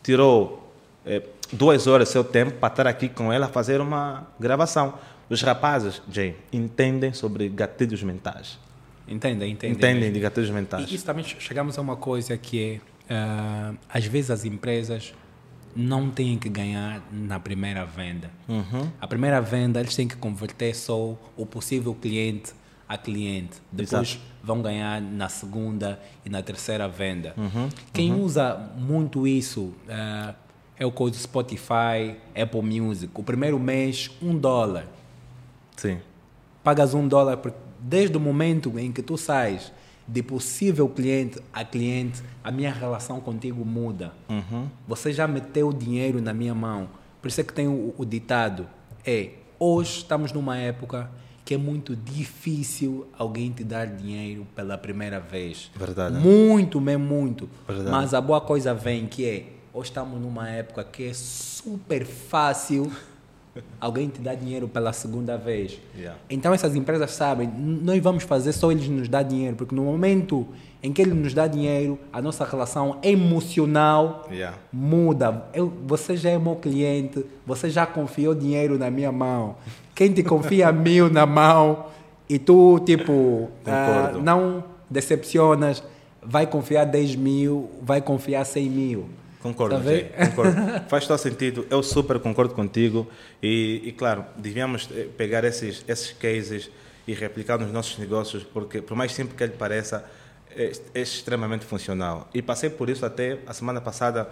tirou eh, duas horas do seu tempo para estar aqui com ela a fazer uma gravação. Os rapazes, Jay, entendem sobre gatilhos mentais. Entendem, entendem. Entendem de gatilhos mentais. E isso também chegamos a uma coisa que é, ah, às vezes as empresas não têm que ganhar na primeira venda. A primeira venda eles têm que converter só o possível cliente a cliente. Depois Exato. vão ganhar na segunda e na terceira venda. Quem usa muito isso ah, é o coisa Spotify, Apple Music. O primeiro mês, um dólar Sim. pagas um dólar por- desde o momento em que tu sais de possível cliente a cliente, a minha relação contigo muda. Você já meteu dinheiro na minha mão. Por isso é que tem o, o ditado: é hoje estamos numa época que é muito difícil alguém te dar dinheiro pela primeira vez. Verdade. Muito, mesmo muito. Verdade. Mas a boa coisa vem que é hoje estamos numa época que é super fácil alguém te dar dinheiro pela segunda vez. Yeah. Então essas empresas sabem, nós vamos fazer só eles nos dar dinheiro, porque no momento em que ele nos dá dinheiro, a nossa relação emocional Yeah. muda. Eu, você já é meu cliente, você já confiou dinheiro na minha mão. Quem te confia mil na mão, E tu, tipo, ah, não decepcionas, vai confiar 10 mil, vai confiar 100 mil. Concordo, concordo. Faz todo sentido, eu super concordo contigo e, e, claro, devíamos eh, pegar esses, esses cases e replicar nos nossos negócios, porque por mais simples que ele pareça, é, é extremamente funcional. E passei por isso até a semana passada,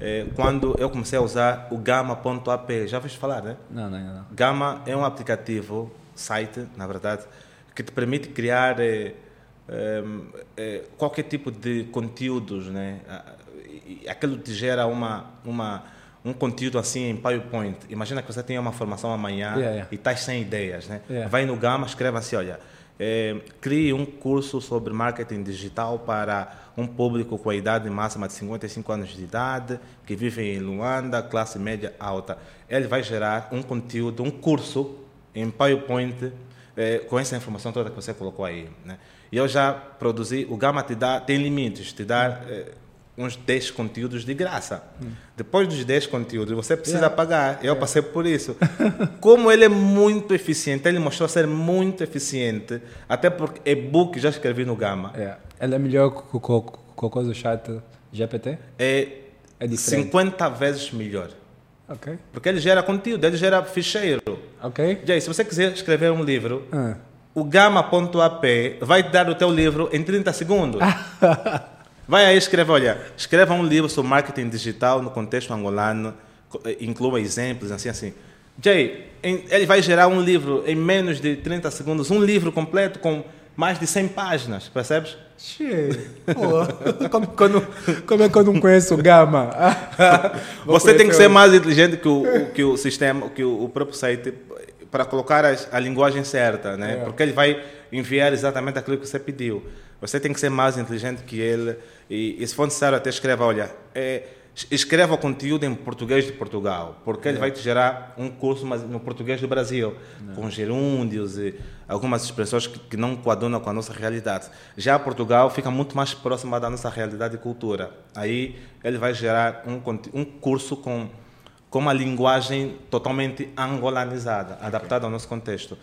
eh, quando eu comecei a usar o Gama.ap. Já ouviste falar, né? Não, não, não. Gama é um aplicativo, site, na verdade, que te permite criar eh, qualquer tipo de conteúdos, né? Aquilo te gera uma, uma, um conteúdo assim em PowerPoint. Imagina que você tem uma formação amanhã Yeah, yeah. e estás sem ideias, né? Yeah. Vai no Gama, escreve assim, olha, eh, crie um curso sobre marketing digital para um público com a idade máxima de 55 anos de idade, que vive em Luanda, classe média alta. Ele vai gerar um conteúdo, um curso em PowerPoint eh, com essa informação toda que você colocou aí. Né? E eu já produzi, o Gama te dá, tem limites, te dá eh, uns 10 conteúdos de graça. Depois dos 10 conteúdos, você precisa Yeah. pagar. Eu passei por isso. Como ele é muito eficiente, ele mostrou ser muito eficiente, até porque e-book já escrevi no Gama. É. Ela é melhor que o co- co- coisa chat GPT? É, É diferente. 50 vezes melhor. Ok. Porque ele gera conteúdo, ele gera ficheiro. Ok. Jay, se você quiser escrever um livro, Ah. o Gama.ap vai te dar o teu livro em 30 segundos. vai aí escreve, olha, escreva um livro sobre marketing digital no contexto angolano, eh, inclua exemplos, assim, assim. Jay, ele vai gerar um livro em menos de 30 segundos, um livro completo com mais de 100 páginas, percebes? Che, pô, como, quando- como é que eu não conheço o Gama? Você tem que ser mais inteligente que o, o- que o sistema, que o, o próprio site, para colocar as- a, linguagem certa, né? É. Porque ele vai enviar exatamente aquilo que você pediu. Você tem que ser mais inteligente que ele e, e se for necessário até escreva, olha, é, es- escreva o conteúdo em português de Portugal, porque É. ele vai te gerar um curso mas no português do Brasil, com gerúndios e algumas expressões que, que não coadunam com a nossa realidade. Já Portugal fica muito mais próxima da nossa realidade e cultura. Aí ele vai gerar um, um curso com com uma linguagem totalmente angolanizada, adaptada ao nosso contexto.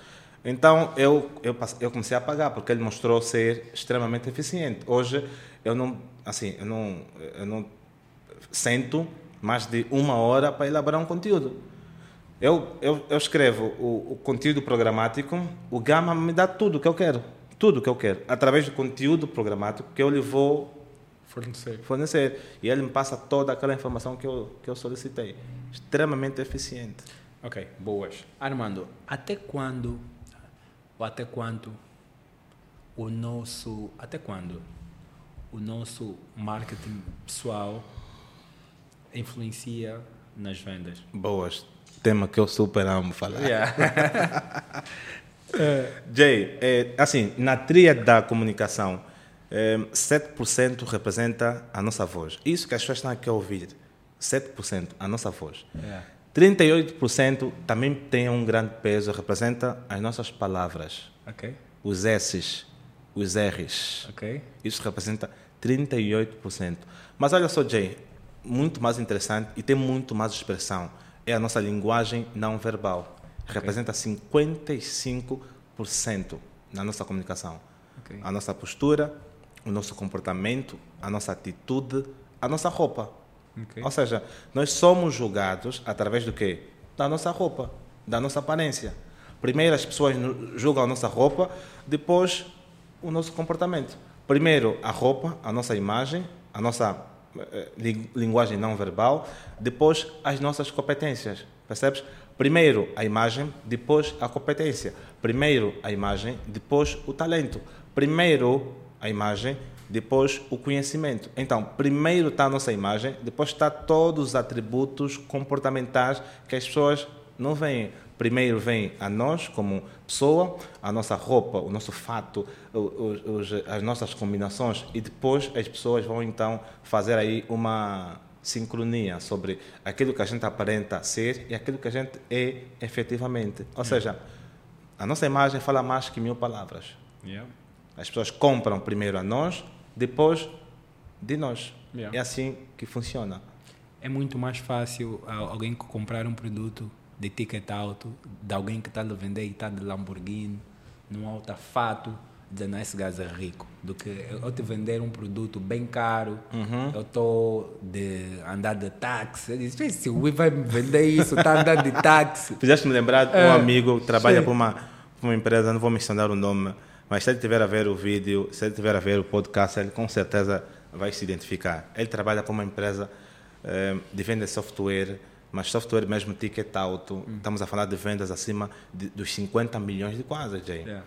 Então, eu, eu, eu comecei a pagar, porque ele mostrou ser extremamente eficiente. Hoje, eu não, assim, eu não, eu não sento mais de uma hora para elaborar um conteúdo. Eu, eu, eu escrevo o, o conteúdo programático, o Gama me dá tudo que eu quero. Tudo o que eu quero. Através do conteúdo programático que eu lhe vou Fornecer. fornecer. E ele me passa toda aquela informação que eu, que eu solicitei. Extremamente eficiente. Ok, boas. Armando, até quando ou até quanto o nosso até quando o nosso marketing pessoal influencia nas vendas? Boas. Tema que eu super amo falar. Yeah. Jay, é, assim, na tríade da comunicação, 7% representa a nossa voz. Isso que as pessoas estão aqui a ouvir. 7% a nossa voz. Yeah. 38% também tem um grande peso, representa as nossas palavras. Ok, Os S's, os R's. ok. Isso representa 38%. Mas olha só, Jay, muito mais interessante e tem muito mais expressão. É a nossa linguagem não verbal. Representa 55% na nossa comunicação. A nossa postura, o nosso comportamento, a nossa atitude, a nossa roupa. Ok. Ou seja, nós somos julgados através do quê? Da nossa roupa, da nossa aparência. Primeiro as pessoas julgam a nossa roupa, depois o nosso comportamento. Primeiro a roupa, a nossa imagem, a nossa eh, li- linguagem não verbal, depois as nossas competências. Percebes? Primeiro a imagem, depois a competência. Primeiro a imagem, depois o talento. Primeiro a imagem, depois o conhecimento. Então, primeiro está a nossa imagem, depois está todos os atributos comportamentais que as pessoas não veem. Primeiro vem a nós como pessoa, a nossa roupa, o nosso fato, o- o- os- as nossas combinações e depois as pessoas vão então fazer aí uma sincronia sobre aquilo que a gente aparenta ser e aquilo que a gente é efetivamente. Ou seja, a nossa imagem fala mais que mil palavras. Yeah. As pessoas compram primeiro a nós, depois de nós. Yeah. É assim que funciona. É muito mais fácil alguém comprar um produto de ticket alto de alguém que está a vender e está de Lamborghini num alta-fato, dizendo esse gajo é rico, do que eu te vender um produto bem caro, Uhum. eu estou de andar de táxi. Eu disse, se o Will vai me vender isso, está andando de táxi. Fizeste-me lembrar de um É, amigo que trabalha para uma, para uma empresa, não vou mencionar o nome, mas se ele tiver a ver o vídeo, se ele tiver a ver o podcast, ele com certeza vai se identificar. Ele trabalha para uma empresa eh, de venda de software, mas software mesmo ticket alto. Estamos a falar de vendas acima de, dos 50 milhões de kwanzas, Jay. Yeah.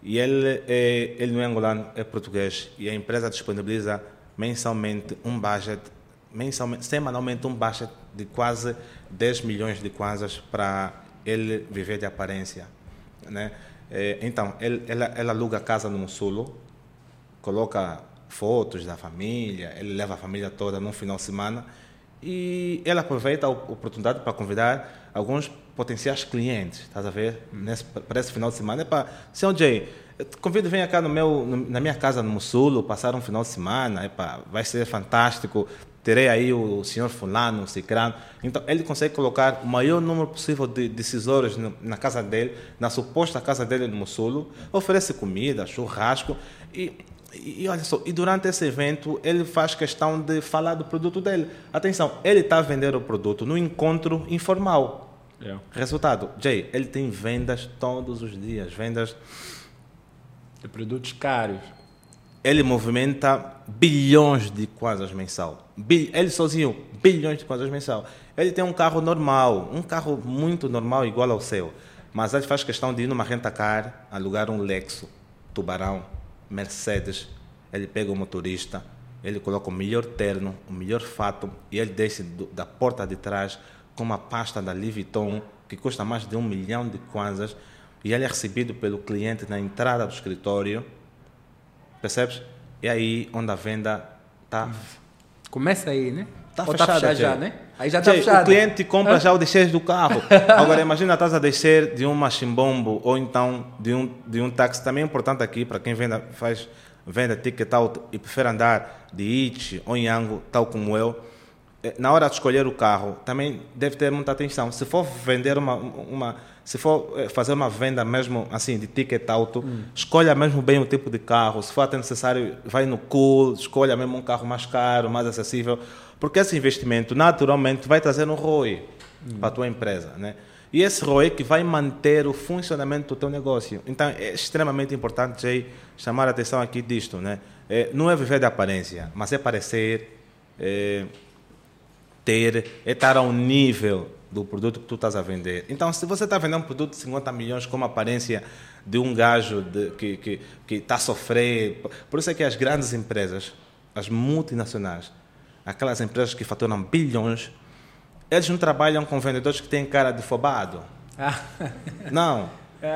E ele, é, ele não é angolano, é português. E a empresa disponibiliza mensalmente um budget, mensalmente, semanalmente um budget de quase 10 milhões de kwanzas para ele viver de aparência. Né? É, então, ela, ela aluga a casa no Mussulo, coloca fotos da família, ele leva a família toda num final de semana e ela aproveita a oportunidade para convidar alguns potenciais clientes, estás a ver? Nesse, para esse final de semana. É para, Sr. Jay, convido, venha cá no meu, na minha casa no Mussulo, passar um final de semana, vai ser fantástico. Terei aí o senhor fulano, o cicrano. Então, ele consegue colocar o maior número possível de decisores na casa dele, na suposta casa dele no Mussulo, oferece comida, churrasco e e, olha só, e durante esse evento ele faz questão de falar do produto dele. Atenção, ele está a vender o produto no encontro informal. Yeah. Resultado, Jay, ele tem vendas todos os dias, vendas. De produtos caros. Ele movimenta bilhões de kwanzas mensal. Ele sozinho, bilhões de kwanzas mensal. Ele tem um carro normal, um carro muito normal, igual ao seu. Mas ele faz questão de ir numa renta-car, alugar um Lexus, Tubarão, Mercedes. Ele pega o motorista, ele coloca o melhor terno, o melhor fato, e ele desce do- da porta de trás com uma pasta da Louis que custa mais de um milhão de kwanzas, e ele é recebido pelo cliente na entrada do escritório. Percebes? E aí onde a venda está Começa aí, né? Tá Ou fechada, fechado já, Jay. né? Aí já está Jay, fechado. O cliente compra já o descer do carro. Agora, imagina estás a descer de um machimbombo ou então de um, de um táxi. Também é importante aqui para quem venda, faz venda ticket out e prefere andar de It ou Yango, tal como eu. eh, Na hora de escolher o carro, também deve ter muita atenção. Se for vender uma, uma se for eh, fazer uma venda mesmo assim de ticket auto, escolha mesmo bem o tipo de carro. Se for até necessário, vai no cool, escolha mesmo um carro mais caro, mais acessível, porque esse investimento naturalmente vai trazer um ROI para a tua empresa, né? E esse ROI que vai manter o funcionamento do teu negócio. Então é extremamente importante Jay, chamar a atenção aqui disto, né? Eh, não é viver de aparência, mas é parecer eh, ter, é estar ao nível do produto que tu estás a vender. Então, se você está vendendo um produto de 50 milhões com uma aparência de um gajo de, que está que, que está a sofrer, por isso é que as grandes empresas, as multinacionais, aquelas empresas que faturam bilhões, eles não trabalham com vendedores que têm cara de fobado. Ah, Não.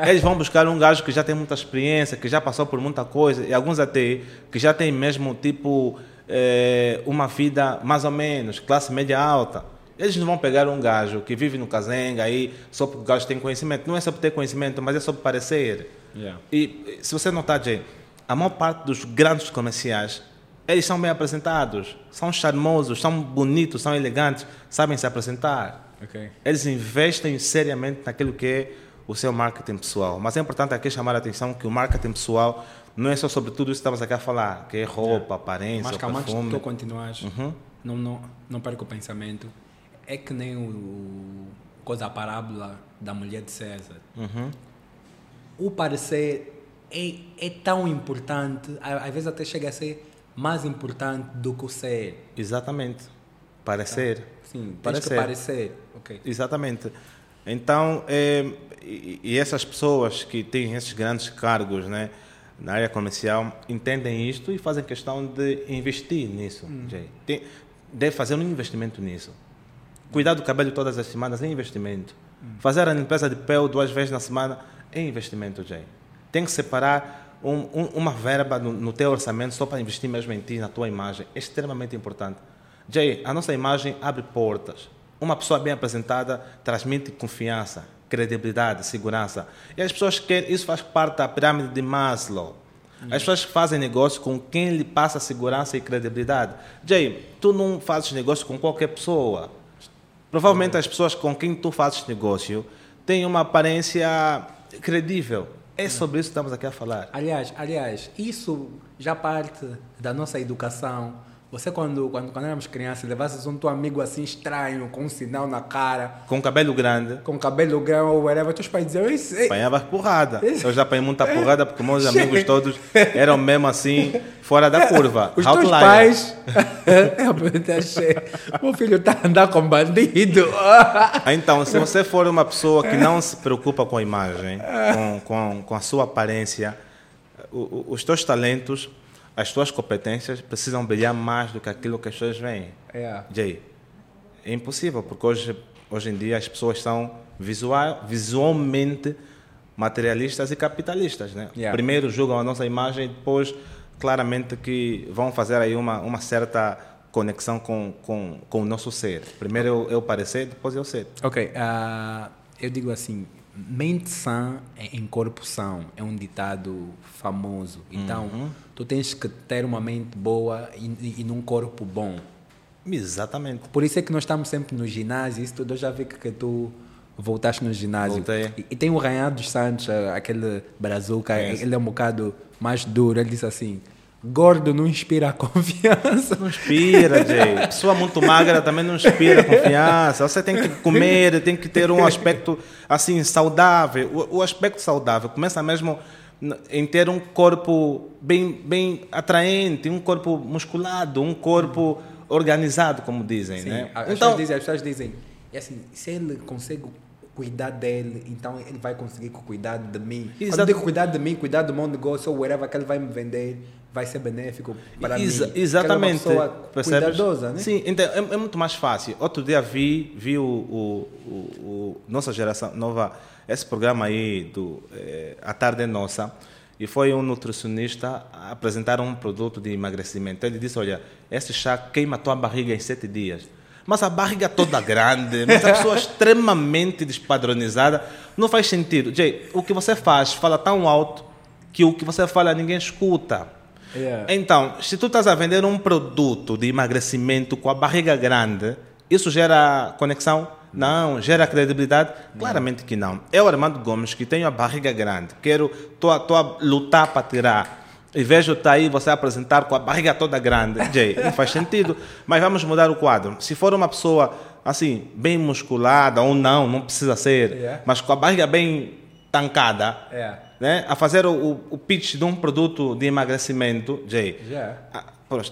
Eles vão buscar um gajo que já tem muita experiência, que já passou por muita coisa, e alguns até que já tem mesmo, tipo, eh, uma vida mais ou menos, classe média alta. Eles não vão pegar um gajo que vive no casenga aí, só porque o gajo tem conhecimento. Não é sobre ter conhecimento, mas é sobre parecer. Yeah. E se você notar, Jay, a maior parte dos grandes comerciais, eles são bem apresentados, são charmosos, são bonitos, são elegantes, sabem se apresentar. ok. Eles investem seriamente naquilo que é o seu marketing pessoal. Mas é importante aqui chamar a atenção que o marketing pessoal não é só sobre tudo isso que estamos aqui a falar, que é roupa, aparência, Mas calma, antes de perfume. tu continuares, não, não, não perca o pensamento. É que nem o, o coisa a parábola da mulher de César. O parecer é, é tão importante, às vezes até chega a ser mais importante do que o ser. Exatamente. Parecer. Sim, tens Parecer. parecer. Ok. Exatamente. Então, é, e, e essas pessoas que têm esses grandes cargos né, na área comercial entendem isto e fazem questão de investir nisso. Tem, deve fazer um investimento nisso. Cuidar do cabelo todas as semanas é investimento. Fazer a limpeza de pele duas vezes na semana é investimento, Jay. Tem que separar um- um- uma verba no, no teu orçamento só para investir mesmo em ti, na tua imagem. É extremamente importante. Jay, a nossa imagem abre portas. Uma pessoa bem apresentada transmite confiança, credibilidade, segurança. E as pessoas querem, isso faz parte da pirâmide de Maslow. As pessoas fazem negócio com quem lhe passa segurança e credibilidade. Jay, tu não fazes negócio com qualquer pessoa. Provavelmente as pessoas com quem tu fazes negócio têm uma aparência credível. É sobre isso que estamos aqui a falar. Aliás, aliás, isso já parte da nossa educação. Você, quando, quando, quando éramos crianças, levasses um teu amigo assim estranho, com um sinal na cara, Com cabelo grande, com cabelo grande ou whatever, teus pais diziam, "Esse- esse- apanhava porrada. Esse- Eu já apanhei muita porrada porque meus amigos todos eram mesmo assim, fora da curva. Os teus outlier. pais. Eu achei. Meu filho está a andar com bandido. Então, se você for uma pessoa que não se preocupa com a imagem, com, com, com a sua aparência, os teus talentos, as tuas competências precisam brilhar mais do que aquilo que as pessoas veem. É. Jay, é impossível, porque hoje, hoje em dia as pessoas são visual, visualmente materialistas e capitalistas. Né? Yeah. Primeiro julgam a nossa imagem, depois, claramente, que vão fazer aí uma, uma certa conexão com, com, com o nosso ser. Primeiro eu, eu parecer, depois eu ser. Ok, ah, eu digo assim, mente sã é em corpo são, é um ditado famoso. Então, tu tens que ter uma mente boa e, e, num corpo bom. Exatamente. Por isso é que nós estamos sempre no ginásio, isso tudo eu já vi que, que tu voltaste no ginásio. Voltei. E, e tem o Rayan dos Santos, aquele brazuca, Conheço. ele é um bocado mais duro, ele disse assim, gordo não inspira confiança. Não inspira, Jay. Pessoa muito magra também não inspira confiança. Você tem que comer, tem que ter um aspecto assim saudável. O, o aspecto saudável começa mesmo em ter um corpo bem, bem atraente, um corpo musculado, um corpo organizado, como dizem, Sim, né? as, Então, pessoas dizem, as pessoas dizem, é assim, se ele consegue cuidar dele, então ele vai conseguir cuidar de mim. Quando Exato. eu digo cuidar de mim, cuidar do meu negócio ou whatever que ele vai me vender, vai ser benéfico para Exa- mim. Exatamente. É uma Percebes? cuidadosa, né? Sim, então é, é muito mais fácil. Outro dia vi, vi o, o, o, o- nossa geração nova, esse programa aí do eh, A Tarde é Nossa, e foi um nutricionista a apresentar um produto de emagrecimento. Ele disse: Olha, esse chá queima a tua barriga em sete dias. Mas a barriga toda grande, mas a pessoa extremamente despadronizada, não faz sentido. Jay, o que você faz fala tão alto que o que você fala ninguém escuta. Yeah. Então, se tu estás a vender um produto de emagrecimento com a barriga grande, isso gera conexão? Não. Gera credibilidade? Claramente que não. Eu, Armando Gomes, que tenho a barriga grande, quero, estou a lutar para tirar, e vejo tá aí você apresentar com a barriga toda grande. Jay, não faz sentido. Mas vamos mudar o quadro. Se for uma pessoa, assim, bem musculada ou não, não precisa ser, Yeah. mas com a barriga bem tancada, É. né, a fazer o, o- pitch de um produto de emagrecimento, Jay, Já. a,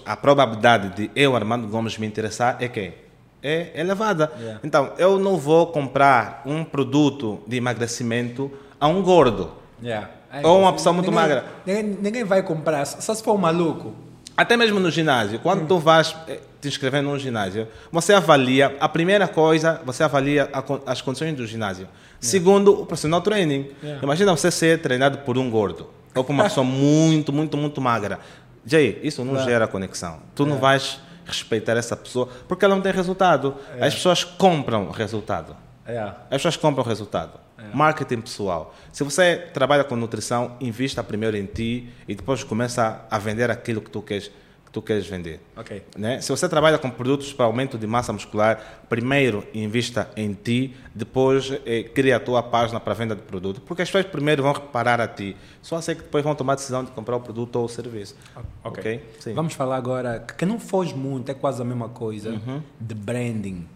a probabilidade de eu, Armando Gomes, me interessar é quem? É elevada. Yeah. Então, eu não vou comprar um produto de emagrecimento a um gordo. Yeah. É, Ou uma pessoa muito ninguém- magra. Ninguém, ninguém vai comprar, só se for um maluco. Até mesmo no ginásio, quando tu vais eh, te inscrever num ginásio, você avalia, a primeira coisa, você avalia a as condições do ginásio. Segundo, o personal training. Yeah. Imagina você ser treinado por um gordo ou por uma pessoa muito, muito, muito magra. Jay, isso não gera conexão. Tu não vais respeitar essa pessoa porque ela não tem resultado. As pessoas compram resultado. É. As pessoas compram resultado. Marketing pessoal. Se você trabalha com nutrição, invista primeiro em ti e depois começa a vender aquilo que tu queres, que tu queres vender. Ok. Né? Se você trabalha com produtos para aumento de massa muscular, primeiro invista em ti, depois eh, cria a tua página para venda de produto, porque as pessoas primeiro vão reparar a ti, só assim que depois vão tomar a decisão de comprar o produto ou o serviço. Ok. Sim. Vamos falar agora, que não foge muito, é quase a mesma coisa, Uhum. de branding.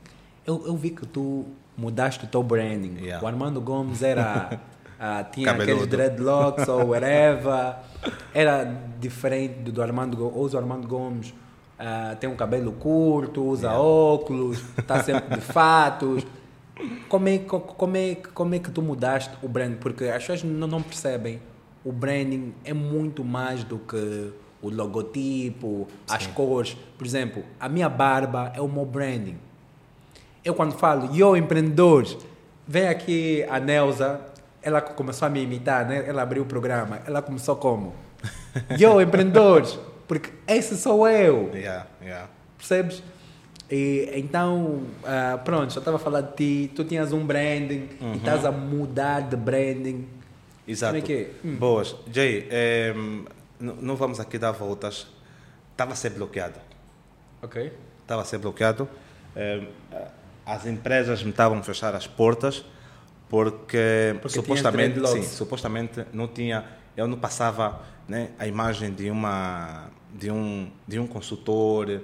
Eu, eu vi que tu mudaste o teu branding. Yeah. O Armando Gomes era. ah, tinha Cabeludo. aqueles dreadlocks ou whatever. Era diferente do, do Armando Gomes. Hoje o Armando Gomes ah, tem um cabelo curto, usa óculos, está sempre de fatos. Como é, co- como, é, como é que tu mudaste o branding? Porque as pessoas não, não percebem. O branding é muito mais do que o logotipo, as cores. Por exemplo, a minha barba é o meu branding. Eu quando falo, yo empreendedor, vem aqui a Neuza, ela começou a me imitar, né? Ela abriu o programa. Ela começou como? Yo empreendedores, porque esse sou eu. Yeah, yeah. Percebes? E, então, ah, pronto, eu estava a falar de ti, tu tinhas um branding e estás a mudar de branding. Exato. Como é que é? Hum. Boas. Jay, eh, n- não vamos aqui dar voltas. Estava a ser bloqueado. Ok. Estava a ser bloqueado. Eh, as empresas me estavam a fechar as portas porque, Porque supostamente, sim, supostamente não tinha, eu não passava né, a imagem de uma de um de um consultor,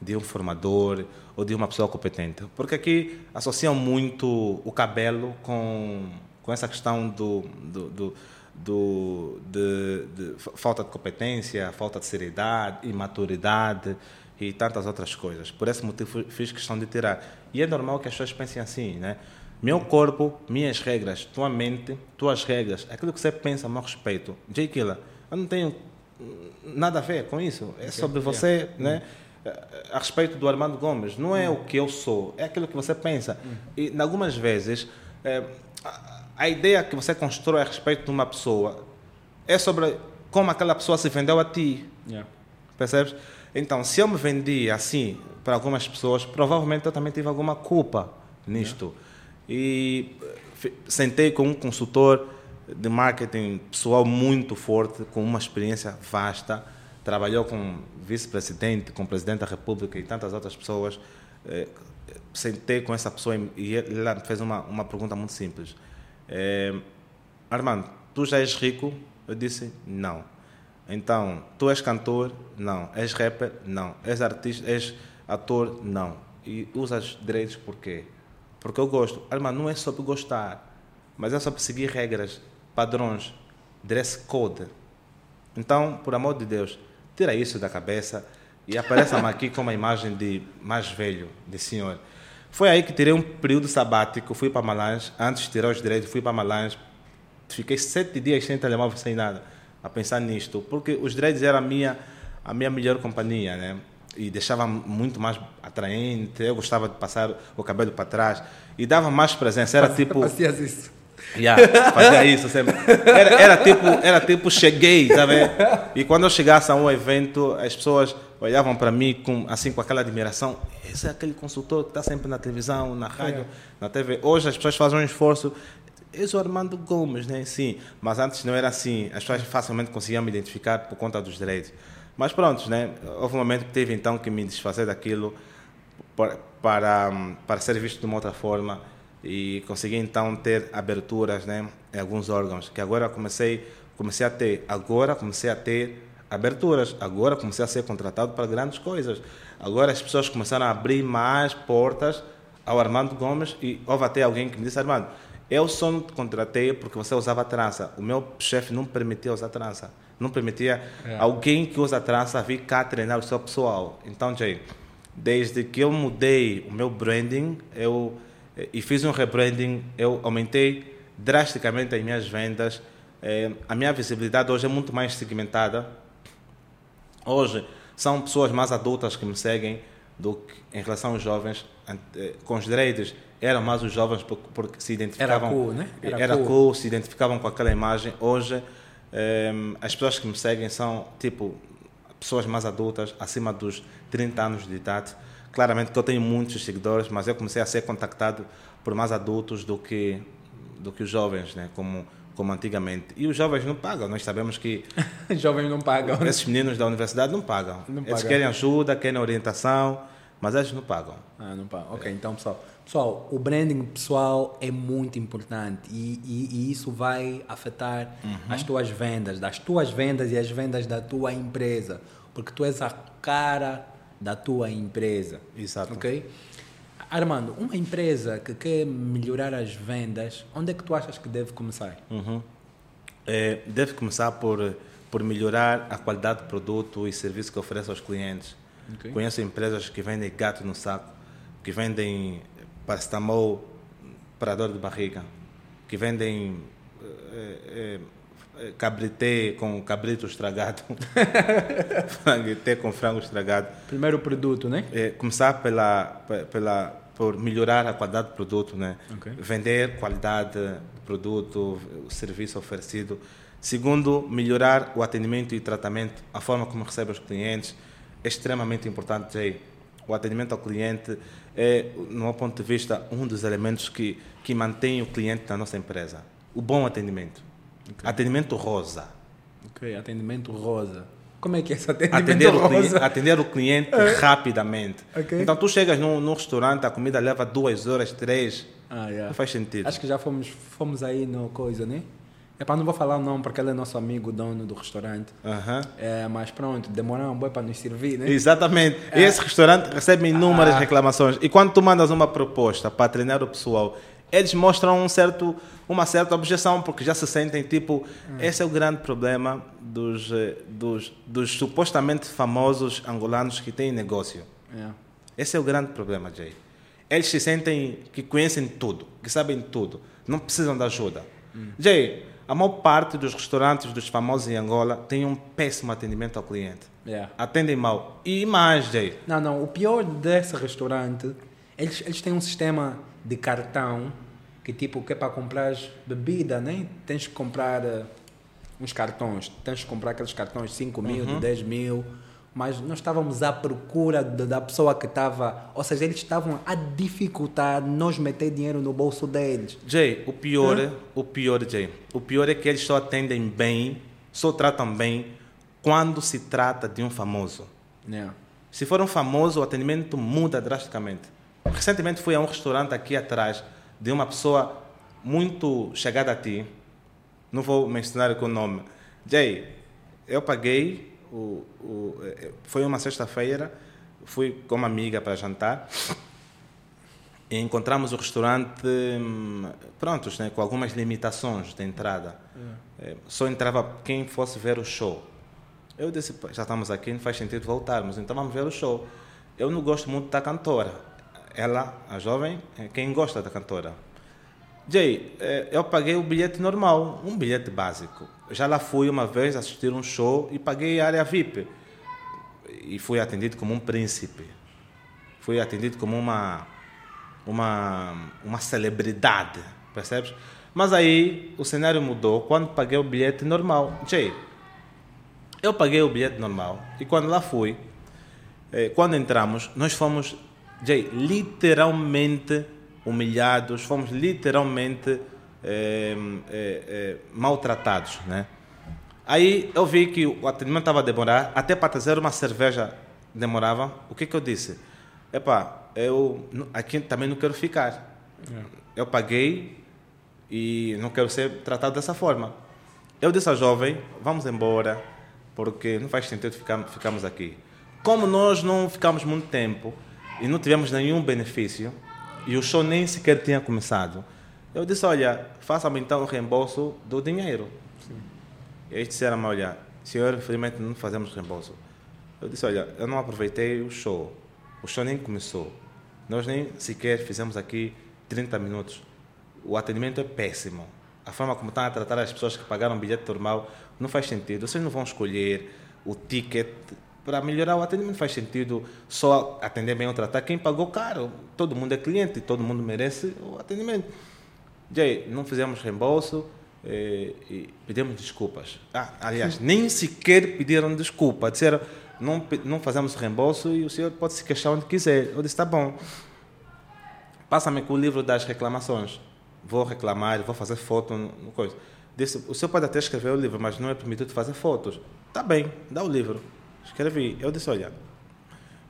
de um formador ou de uma pessoa competente, porque aqui associam muito o cabelo com com essa questão do, do, do do, de, de fa- falta de competência, falta de seriedade, imaturidade e tantas outras coisas. Por esse motivo fiz questão de tirar. E é normal que as pessoas pensem assim, né? Meu corpo, minhas regras, tua mente, tuas regras, aquilo que você pensa a meu respeito. Jay Killer, eu não tenho hum, nada a ver com isso. É sobre você, né? A respeito do Armando Gomes, não é o que eu sou, é aquilo que você pensa. E, em algumas vezes, eh, a, ideia que você constrói a respeito de uma pessoa é sobre como aquela pessoa se vendeu a ti. Yeah. Percebes? Então, se eu me vendi assim para algumas pessoas, provavelmente eu também tive alguma culpa nisto. E sentei com um consultor de marketing pessoal muito forte, com uma experiência vasta, trabalhou com vice-presidente, com presidente da República e tantas outras pessoas. Eh, Sentei com essa pessoa e- ele fez uma, uma pergunta muito simples. Eh, Armando, tu já és rico? Eu disse, não. Então, tu és cantor? Não. És rapper? Não. És artista? És ator? Não. E usas direitos por quê? Porque eu gosto. Armando, não é sobre gostar, mas é sobre seguir regras, padrões, dress code. Então, por amor de Deus, tira isso da cabeça e apareça-me aqui com uma imagem de mais velho, de senhor. Foi aí que tirei um período sabático, fui para Malange, antes de tirar os direitos, fui para Malange, fiquei sete dias sem telemóvel, sem nada, a pensar nisto, porque os dreads eram a minha, a minha melhor companhia, né? E deixava muito mais atraente, eu gostava de passar o cabelo para trás e dava mais presença, era tipo... Fazias isso. Yeah, fazia isso sempre. Era, era tipo, era tipo, cheguei, vendo? E quando eu chegasse a um evento, as pessoas olhavam para mim com, assim, com aquela admiração. Esse é aquele consultor que está sempre na televisão, na rádio, na TV. Hoje as pessoas fazem um esforço. Esse é o Armando Gomes, né? Sim, mas antes não era assim. As pessoas facilmente conseguiam me identificar por conta dos direitos. Mas pronto, né? Houve um momento que teve então que me desfazer daquilo para, para, para ser visto de uma outra forma e consegui então ter aberturas né, em alguns órgãos que agora comecei comecei a ter agora comecei a ter aberturas agora comecei a ser contratado para grandes coisas. Agora as pessoas começaram a abrir mais portas ao Armando Gomes e houve até alguém que me disse Armando eu só não te contratei porque você usava trança. O meu chefe não permitia usar trança não permitia alguém que usa trança vir cá treinar o seu pessoal então Jay desde que eu mudei o meu branding eu e fiz um rebranding, eu aumentei drasticamente as minhas vendas. Eh, a minha visibilidade hoje é muito mais segmentada. Hoje são pessoas mais adultas que me seguem do que em relação aos jovens. Eh, Com os direitos eram mais os jovens por- porque se identificavam. cool, né? Era, Era cool. cool. se identificavam com aquela imagem. Hoje eh, as pessoas que me seguem são tipo pessoas mais adultas, acima dos 30 anos de idade. Claramente que eu tenho muitos seguidores, mas eu comecei a ser contactado por mais adultos do que do que os jovens, né? Como como antigamente. E os jovens não pagam. Nós sabemos que Jovens não pagam. esses meninos da universidade não pagam. Não eles pagam. querem ajuda, querem orientação, mas eles não pagam. Ah, não pagam. Ok, então pessoal. Pessoal, o branding pessoal é muito importante e, e- e isso vai afetar as tuas vendas, das tuas vendas e as vendas da tua empresa. Porque tu és a cara da tua empresa. Exato. Ok? Armando, uma empresa que quer melhorar as vendas, onde é que tu achas que deve começar? Uhum. É, deve começar por, por melhorar a qualidade do produto e serviço que oferece aos clientes. Ok. Conheço empresas que vendem gato no saco, que vendem paracetamol para dor de barriga, que vendem eh, eh, cabrité com cabrito estragado, franguité com frango estragado. Primeiro produto, né? É, começar pela, pe- pela, por melhorar a qualidade do produto, né? Ok. Vender qualidade do produto, o serviço oferecido. Segundo, melhorar o atendimento e tratamento, a forma como recebe os clientes. É extremamente importante, Jay. O atendimento ao cliente é, no meu ponto de vista, um dos elementos que, que mantém o cliente na nossa empresa. O bom atendimento. Atendimento rosa. Ok, atendimento rosa. Como é que é esse atendimento atender o, cliente, rosa? atender o cliente rapidamente. Ok. Então tu chegas num, num restaurante, a comida leva duas horas, três. Ah, yeah. Não faz sentido. Acho que já fomos, fomos aí no coisa, né? É para não vou falar o nome porque ele é nosso amigo, dono do restaurante. É, mas pronto, demoraram um boi para nos servir, né? Exatamente. Esse restaurante recebe inúmeras reclamações. E quando tu mandas uma proposta para treinar o pessoal, eles mostram um certo, uma certa objeção, porque já se sentem tipo, esse é o grande problema dos, eh, dos, dos supostamente famosos angolanos que têm negócio. Yeah. Esse é o grande problema, Jay. Eles se sentem que conhecem tudo, que sabem tudo, não precisam de ajuda. Jay, a maior parte dos restaurantes dos famosos em Angola tem um péssimo atendimento ao cliente. Yeah. Atendem mal. E mais, Jay. Não, não, o pior desse restaurante, eles, eles têm um sistema de cartão que tipo, que é para comprar bebida, né? Tens que comprar eh, uns cartões, tens que comprar aqueles cartões de 5 mil, de 10 mil, mas nós estávamos à procura da pessoa que estava, ou seja, eles estavam a dificultar nós meter dinheiro no bolso deles. Jay, o pior, o pior, Jay, o pior é que eles só atendem bem, só tratam bem quando se trata de um famoso. Yeah. Se for um famoso, o atendimento muda drasticamente. Recentemente fui a um restaurante aqui atrás de uma pessoa muito chegada a ti. Não vou mencionar o nome. Jay, eu paguei, o, o, eh, foi uma sexta-feira, fui com uma amiga para jantar e encontramos o restaurante, hum, prontos, né, com algumas limitações de entrada. Eh, Só entrava quem fosse ver o show. Eu disse, "Pá, já estamos aqui, não faz sentido voltarmos, então vamos ver o show. Eu não gosto muito da cantora. Ela, a jovem, é quem gosta da cantora. Jay, eh, eu paguei o bilhete normal, um bilhete básico. Já lá fui uma vez assistir um show e paguei a área VIP. E fui atendido como um príncipe. Fui atendido como uma, uma, uma celebridade, percebes? Mas aí o cenário mudou quando paguei o bilhete normal. Jay, eu paguei o bilhete normal e quando lá fui, eh, quando entramos, nós fomos, Jay, literalmente humilhados, fomos literalmente eh, eh, eh, maltratados, né? Aí eu vi que o atendimento estava a demorar, até para trazer uma cerveja demorava. O que que eu disse? Epá, eu aqui também não quero ficar. Eu paguei e não quero ser tratado dessa forma. Eu disse à jovem, vamos embora, porque não faz sentido ficar, ficarmos aqui. Como nós não ficamos muito tempo e não tivemos nenhum benefício, e o show nem sequer tinha começado, eu disse, olha, faça-me então o reembolso do dinheiro. E eles disseram, olha, senhor, infelizmente não fazemos reembolso. Eu disse, olha, eu não aproveitei o show. O show nem começou. Nós nem sequer fizemos aqui 30 minutos. O atendimento é péssimo. A forma como estão a tratar as pessoas que pagaram bilhete normal não faz sentido. Vocês não vão escolher o ticket para melhorar o atendimento. Faz sentido só atender bem ou tratar quem pagou caro. Todo mundo é cliente, todo mundo merece o atendimento. Jay, não fizemos reembolso eh, e pedimos desculpas. Ah, aliás, nem sequer pediram desculpa. Disseram, não, não fazemos reembolso e o senhor pode se queixar onde quiser. Eu disse, tá bom. Passa-me com o livro das reclamações. Vou reclamar, vou fazer foto, no, no coisa. Disse, o senhor pode até escrever o livro, mas não é permitido fazer fotos. Tá bem, dá o livro. Escrevi. Eu disse, olha,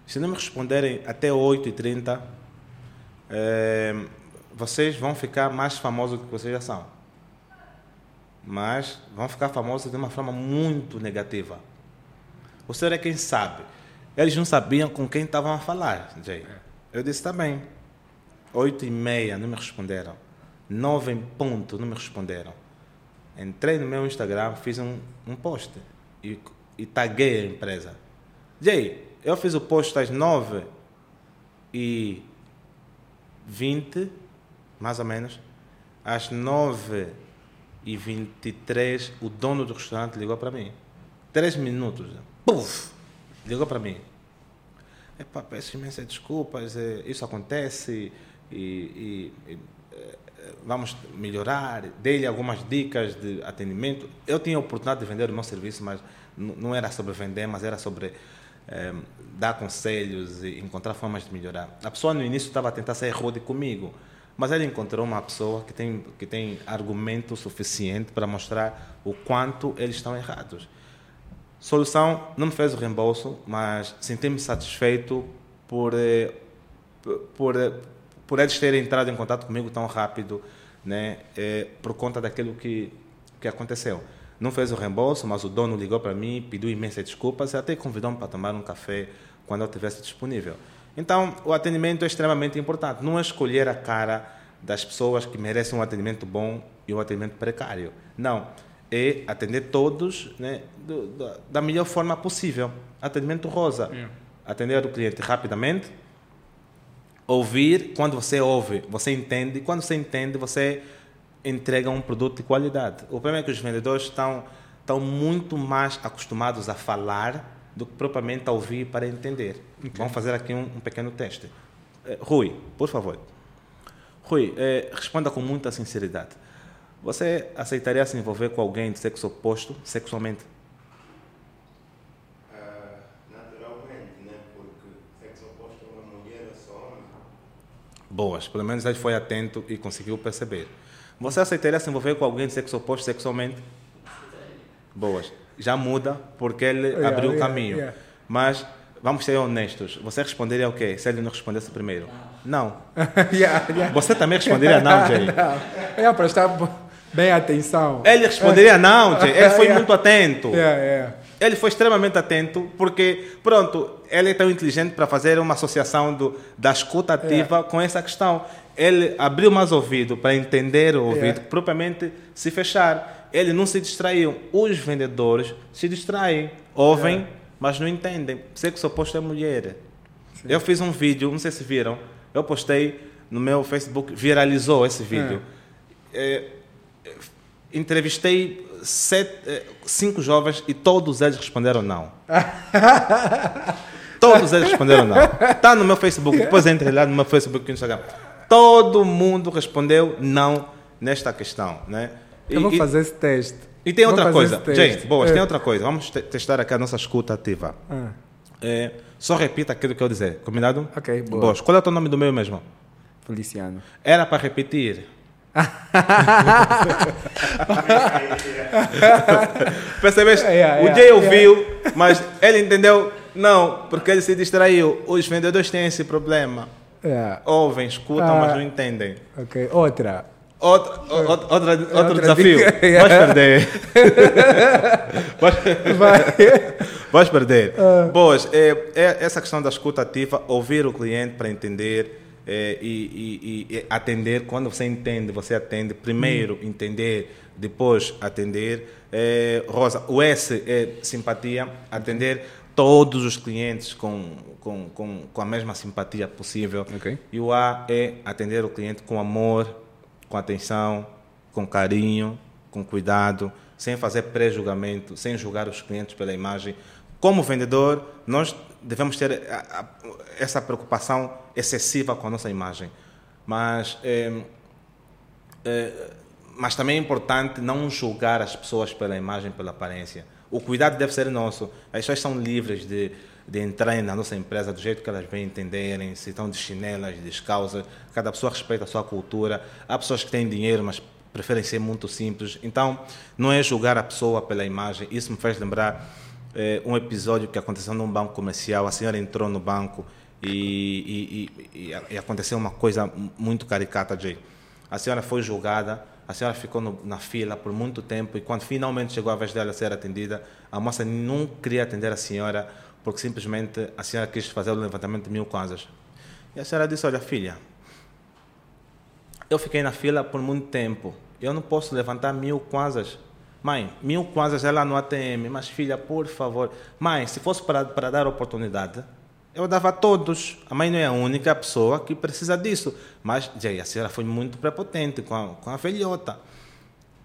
se não me responderem até 8h30, eh, vocês vão ficar mais famosos do que vocês já são. Mas vão ficar famosos de uma forma muito negativa. O senhor é quem sabe. Eles não sabiam com quem estavam a falar, Jay. Eu disse, tá bem. Oito e meia, não me responderam. Nove em ponto, não me responderam. Entrei no meu Instagram, fiz um, um post e, e taguei a empresa. Jay, eu fiz o post às nove e vinte, mais ou menos. Às nove e vinte e três, o dono do restaurante ligou para mim. Três minutos. Puf! Ligou para mim. Epá, peço imensas desculpas, eh, isso acontece e, e- e, vamos melhorar. Dei-lhe algumas dicas de atendimento. Eu tinha a oportunidade de vender o meu serviço, mas não era sobre vender, mas era sobre eh, dar conselhos e encontrar formas de melhorar. A pessoa no início estava a tentar ser rude comigo, mas ele encontrou uma pessoa que tem, que tem argumento suficiente para mostrar o quanto eles estão errados. Solução, não me fez o reembolso, mas senti-me satisfeito por, eh, por, eh, por eles terem entrado em contato comigo tão rápido, né, eh, por conta daquilo que, que aconteceu. Não fez o reembolso, mas o dono ligou para mim, pediu imensas desculpas e até convidou-me para tomar um café quando eu estivesse disponível. Então, o atendimento é extremamente importante. Não é escolher a cara das pessoas que merecem um atendimento bom e um atendimento precário. Não é atender todos né, do, do, da melhor forma possível. Atendimento rosa. Yeah. Atender o cliente rapidamente. Ouvir, quando você ouve, você entende. Quando você entende, você entrega um produto de qualidade. O problema é que os vendedores estão, estão muito mais acostumados a falar do que propriamente a ouvir para entender. Okay. Vamos fazer aqui um, um pequeno teste. Eh, Rui, por favor. Rui, eh, responda com muita sinceridade. Você aceitaria se envolver com alguém de sexo oposto sexualmente? Uh, naturalmente, né? Porque sexo oposto é uma mulher, eu sou homem. Boas, pelo menos ele foi atento e conseguiu perceber. Você aceitaria se envolver com alguém de sexo oposto sexualmente? Boas. Já muda porque ele yeah, abriu o yeah, caminho. Yeah. Mas vamos ser honestos. Você responderia o quê se ele não respondesse primeiro? Não. Você também responderia não, Jay? não. É, para estar Bem atenção. Ele responderia não, Jay. ele foi yeah. muito atento. Ele foi extremamente atento porque, pronto, ele é tão inteligente para fazer uma associação do, da escuta ativa com essa questão. Ele abriu mais ouvido para entender o ouvido, propriamente se fechar. Ele não se distraiu. Os vendedores se distraem, ouvem, mas não entendem. Sexo oposto é mulher. Sim. Eu fiz um vídeo, não sei se viram, eu postei no meu Facebook, viralizou esse vídeo. É. É, entrevistei sete, eh, cinco jovens e todos eles responderam não. todos eles responderam não. Está no meu Facebook, depois entre lá no meu Facebook e no Instagram. Todo mundo respondeu não nesta questão. Né? E, Eu vou fazer esse teste. E tem outra coisa, gente, boas, é. tem outra coisa. Vamos te testar aqui a nossa escuta ativa. Ah. É, só repita aquilo que eu dizer, combinado? Ok, boa. Boas. Qual é o teu nome do meu mesmo? Feliciano. Era para repetir. Percebeste? Yeah, yeah, o Jay ouviu, yeah. mas ele entendeu, não, porque ele se distraiu. Os vendedores têm esse problema. Ouvem, escutam, mas não entendem. Ok, outra. Outra, outra, outra, outro desafio. Vais perder. Vais, Vais perder. Uh. Boas, é, é, essa questão da escuta ativa, ouvir o cliente para entender é, e, e, e, atender, quando você entende, você atende. Primeiro hum. entender, depois atender. É, Rosa, o S é simpatia, atender todos os clientes com, com, com, com a mesma simpatia possível. Okay. E o A é atender o cliente com amor, com atenção, com carinho, com cuidado, sem fazer pré-julgamento, sem julgar os clientes pela imagem. Como vendedor, nós devemos ter essa preocupação excessiva com a nossa imagem. Mas, é, é, mas também é importante não julgar as pessoas pela imagem, pela aparência. O cuidado deve ser nosso. As pessoas são livres de, de entrar na nossa empresa do jeito que elas bem entenderem, se estão de chinelas, de descalças. Cada pessoa respeita a sua cultura. Há pessoas que têm dinheiro, mas preferem ser muito simples. Então, não é julgar a pessoa pela imagem. Isso me faz lembrar é, um episódio que aconteceu num banco comercial. A senhora entrou no banco e, e, e, e aconteceu uma coisa muito caricata, Jay. A senhora foi julgada, a senhora ficou no, na fila por muito tempo e quando finalmente chegou a vez dela ser atendida, a moça não queria atender a senhora porque simplesmente a senhora quis fazer o levantamento de mil kwanzas. E a senhora disse, olha filha, eu fiquei na fila por muito tempo, eu não posso levantar mil kwanzas Mãe, mil kwanzas é lá no ATM, mas filha, por favor. Mãe, se fosse para dar oportunidade, eu dava a todos. A mãe não é a única pessoa que precisa disso. Mas a senhora foi muito prepotente com a, com a velhota.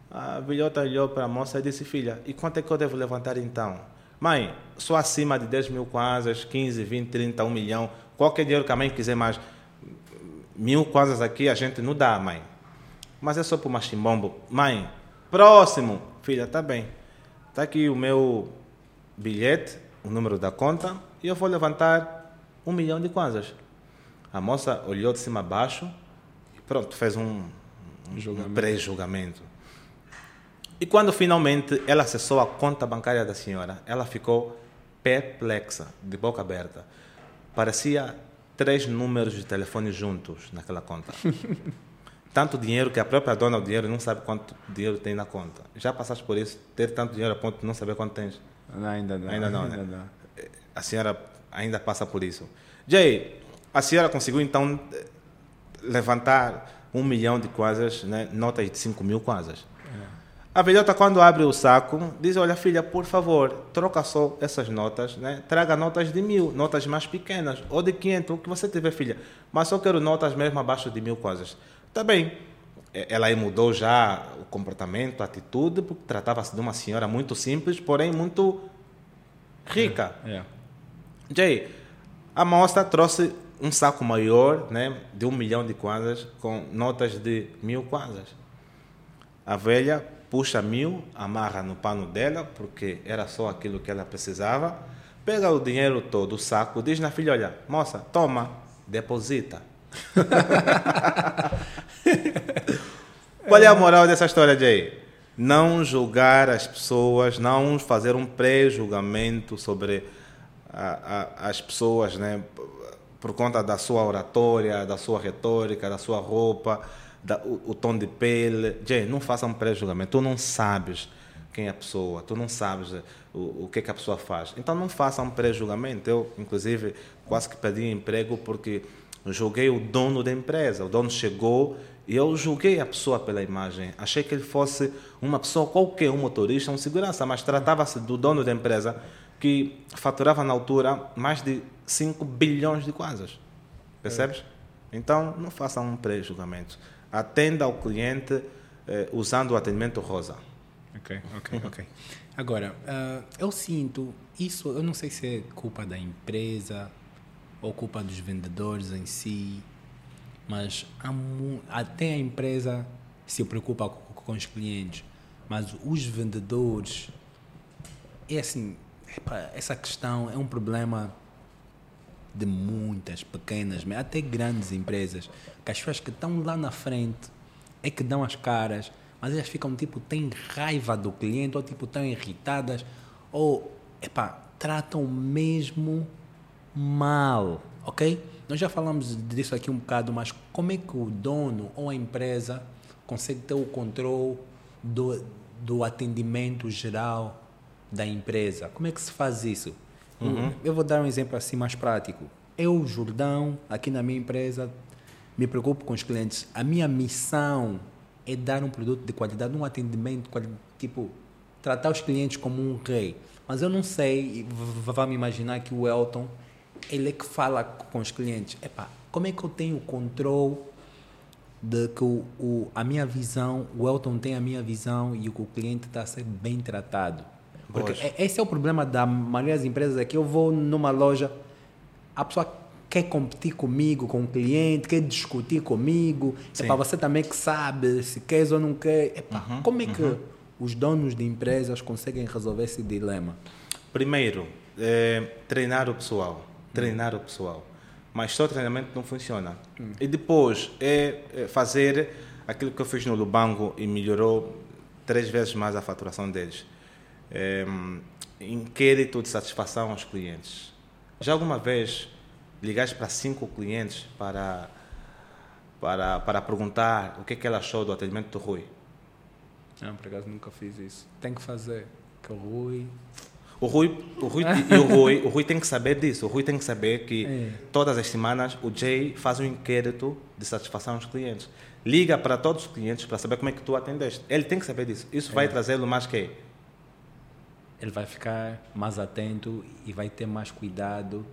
A velhota olhou para a moça e disse, filha, e quanto é que eu devo levantar então? Mãe, só acima de 10 mil kwanzas, 15, 20, 30, 1 milhão, qualquer dinheiro que a mãe quiser mais. Mil kwanzas aqui a gente não dá, mãe. Mas é só para o machimbombo. Mãe, próximo. Filha, tá bem. Está aqui o meu bilhete, o número da conta, e eu vou levantar um milhão de kwanzas. A moça olhou de cima a baixo e pronto, fez um, um pré-julgamento. E quando finalmente ela acessou a conta bancária da senhora, ela ficou perplexa, de boca aberta. Parecia três números de telefone juntos naquela conta. tanto dinheiro que a própria dona do dinheiro não sabe quanto dinheiro tem na conta. Já passaste por isso? Ter tanto dinheiro a ponto de não saber quanto tens? Não, ainda não. Ainda não, ainda né? Não. A senhora ainda passa por isso. Jay, a senhora conseguiu então levantar um milhão de quasas, né? notas de 5 mil quasas. A velhota, quando abre o saco, diz: Olha, filha, por favor, troca só essas notas, né? traga notas de mil, notas mais pequenas, ou de 500, o que você tiver, filha. Mas só quero notas mesmo abaixo de mil quasas. Tá bem. Ela aí mudou já o comportamento, a atitude, porque tratava-se de uma senhora muito simples, porém muito rica. É. é. Jay, a moça trouxe um saco maior, né, de um milhão de kwanzas, com notas de mil kwanzas. A velha puxa mil, amarra no pano dela, porque era só aquilo que ela precisava, pega o dinheiro todo, o saco, diz na filha, olha, moça, toma, deposita. Qual é a moral dessa história, Jay? Não julgar as pessoas, não fazer um pré-julgamento sobre a, a, as pessoas, né? por conta da sua oratória, da sua retórica, da sua roupa, da, o, o, tom de pele. Jay, não faça um pré-julgamento. Tu não sabes quem é a pessoa, tu não sabes o, o que, é que a pessoa faz. Então não faça um pré-julgamento. Eu, inclusive, quase que pedi emprego porque julguei o dono da empresa. O dono chegou e eu julguei a pessoa pela imagem. Achei que ele fosse uma pessoa qualquer, um motorista, um segurança, mas tratava-se do dono da empresa que faturava na altura mais de 5 bilhões de kwanzas. Percebes? É. Então, não faça um pré-julgamento. Atenda ao cliente eh, usando o atendimento rosa. Ok, ok, ok. Agora, uh, eu sinto isso, eu não sei se é culpa da empresa ou culpa dos vendedores em si, mas até a empresa se preocupa com, com os clientes, mas os vendedores, é assim, epa, essa questão é um problema de muitas pequenas, até grandes empresas, que as pessoas que estão lá na frente é que dão as caras, mas elas ficam tipo, têm raiva do cliente, ou tipo, estão irritadas, ou epá, tratam mesmo mal, ok? Nós já falamos disso aqui um bocado, mas como é que o dono ou a empresa consegue ter o controle do, do atendimento geral da empresa? Como é que se faz isso? Uhum. Eu vou dar um exemplo assim mais prático. Eu, Jordão, aqui na minha empresa, me preocupo com os clientes. A minha missão é dar um produto de qualidade, um atendimento, tipo, tratar os clientes como um rei. Mas eu não sei, me imaginar que o Elton, ele é que fala com os clientes. Epá, como é que eu tenho controle de que o, o, a minha visão, o Elton tem a minha visão e o, o cliente está a ser bem tratado? Porque Poxa. esse é o problema da maioria das empresas, é que eu vou numa loja, a pessoa quer competir comigo, com o cliente, quer discutir comigo. É para você também que sabe se quer ou não quer. Epa, uhum, como é que uhum. os donos de empresas conseguem resolver esse dilema? Primeiro, é, treinar o pessoal. Treinar o pessoal. Mas só treinamento não funciona. Hum. E depois é, é fazer aquilo que eu fiz no Lubango e melhorou três vezes mais a faturação deles é, inquérito de satisfação aos clientes. Já alguma vez ligaste para cinco clientes para, para, para perguntar o que, é que ela achou do atendimento do Rui? Não, por acaso nunca fiz isso. Tem que fazer. Que o Rui. O Rui, o Rui e o Rui, o Rui tem que saber disso. O Rui tem que saber que é. todas as semanas o Jay faz um inquérito de satisfação aos clientes. Liga para todos os clientes para saber como é que tu atendeste. Ele tem que saber disso. Isso é. vai trazê-lo mais que ele vai ficar mais atento e vai ter mais cuidado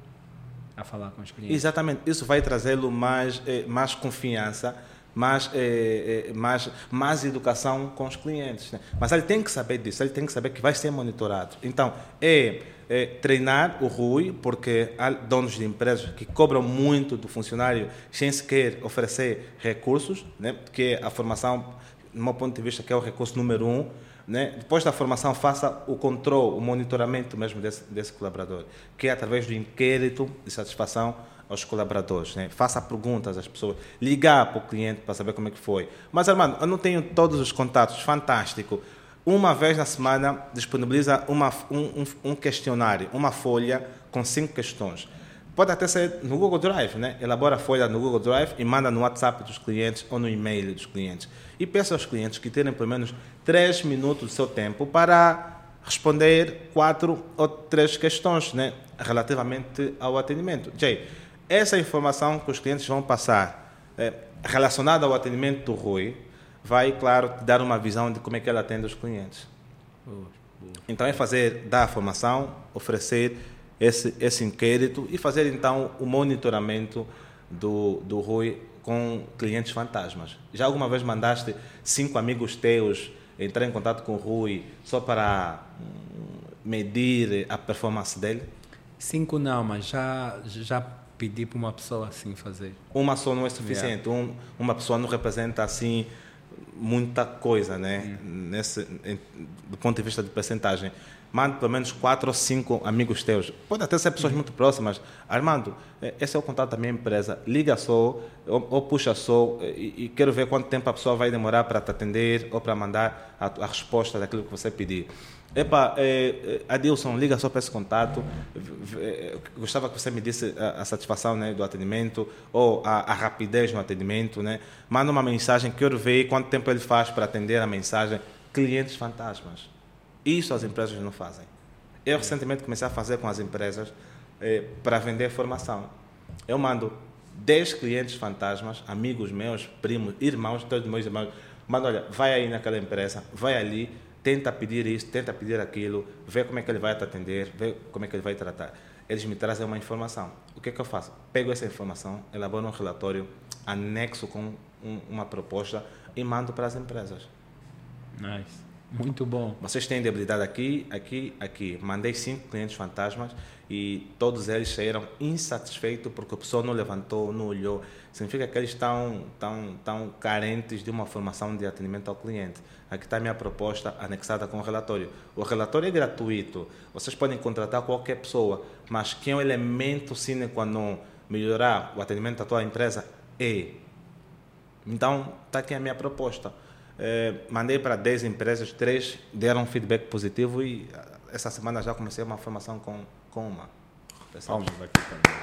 a falar com os clientes. Exatamente, isso vai trazê-lo mais, eh, mais confiança, mais, eh, eh, mais, mais educação com os clientes. Né? Mas ele tem que saber disso, ele tem que saber que vai ser monitorado. Então, é, é treinar o Rui, porque há donos de empresas que cobram muito do funcionário sem sequer oferecer recursos, né? que é a formação, do meu ponto de vista, que é o recurso número um, né? Depois da formação, faça o controle, o monitoramento mesmo desse, desse colaborador, que é através do inquérito de satisfação aos colaboradores. Né? Faça perguntas às pessoas, ligar para o cliente para saber como é que foi. Mas, Armando, eu não tenho todos os contatos, fantástico. uma vez na semana disponibiliza uma, um, um, questionário, uma folha com cinco questões. Pode até ser no Google Drive, né? Elabora a folha no Google Drive e manda no WhatsApp dos clientes ou no e-mail dos clientes. E peça aos clientes que terem pelo menos três minutos do seu tempo para responder quatro ou três questões, né? Relativamente ao atendimento. Jay, essa informação que os clientes vão passar é, relacionada ao atendimento do Rui, vai, claro, te dar uma visão de como é que ele atende os clientes. Boa, boa. Então é fazer, dar a formação, oferecer esse, esse inquérito e fazer então o monitoramento do, do Rui com clientes fantasmas. Já alguma vez mandaste cinco amigos teus entrar em contato com o Rui só para hum, medir a performance dele? Cinco não, mas já, já pedi para uma pessoa assim fazer. Uma só não é suficiente. Yeah. Um, uma pessoa não representa assim muita coisa, né? Uhum. Nesse, do ponto de vista de percentagem. Mande pelo menos quatro ou cinco amigos teus. Pode até ser pessoas muito próximas. Armando, é, esse é o contato da minha empresa. Liga só ou, ou puxa só e, e, quero ver quanto tempo a pessoa vai demorar para te atender ou para mandar a, a resposta daquilo que você pedir. Epa, é, é, Adilson, liga só para esse contato. É, gostava que você me disse a, a satisfação né, do atendimento ou a, a, rapidez no atendimento. Né? Manda uma mensagem, quero ver quanto tempo ele faz para atender a mensagem. Clientes fantasmas. Isso as empresas não fazem. Eu recentemente comecei a fazer com as empresas é, para vender formação. Eu mando 10 clientes fantasmas, amigos meus, primos, irmãos, todos meus irmãos. Mando, olha, vai aí naquela empresa, vai ali tenta pedir isso, tenta pedir aquilo, vê como é que ele vai te atender, vê como é que ele vai tratar. Eles me trazem uma informação. O que é que eu faço? Pego essa informação, elaboro um relatório, anexo com um, uma proposta e mando para as empresas. Nice. Muito bom. Vocês têm debilidade aqui, aqui, aqui. Mandei cinco clientes fantasmas e todos eles saíram insatisfeitos porque a pessoa não levantou, não olhou. Significa que eles estão, estão, estão carentes de uma formação de atendimento ao cliente. Aqui está a minha proposta anexada com o relatório. O relatório é gratuito. Vocês podem contratar qualquer pessoa, mas que é um elemento sine qua non melhorar o atendimento da tua empresa é. Então, está aqui a minha proposta. É, mandei para 10 empresas, 3 deram feedback positivo e essa semana já comecei uma formação com, com uma. Palmas aqui também.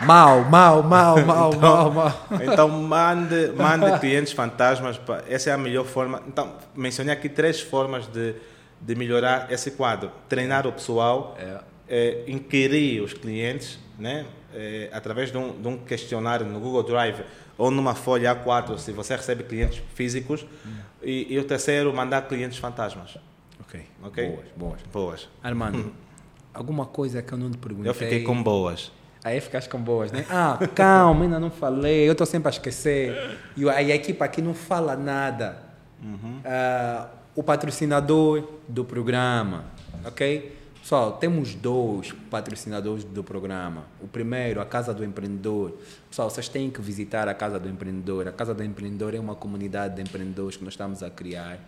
Mal, mal, mal, mal, então, mal, mal. Então, mande, mande clientes fantasmas. Essa é a melhor forma. Então, mencionei aqui três formas de, de melhorar esse quadro. Treinar o pessoal, é. É, inquirir os clientes, né? É, através de um, de um, questionário no Google Drive ou numa folha A4, se você recebe clientes físicos. Hum. E, e, o terceiro, mandar clientes fantasmas. Ok. Ok? Boas, boas. Boas. Armando, alguma coisa que eu não te perguntei? Eu fiquei com boas. Aí ficaste com boas, né? Ah, calma, ainda não falei, eu estou sempre a esquecer. E aí a equipa aqui não fala nada. Uhum. Uh, o patrocinador do programa, ok? Pessoal, temos dois patrocinadores do programa. O primeiro, a Casa do Empreendedor. Pessoal, vocês têm que visitar a Casa do Empreendedor. A Casa do Empreendedor é uma comunidade de empreendedores que nós estamos a criar,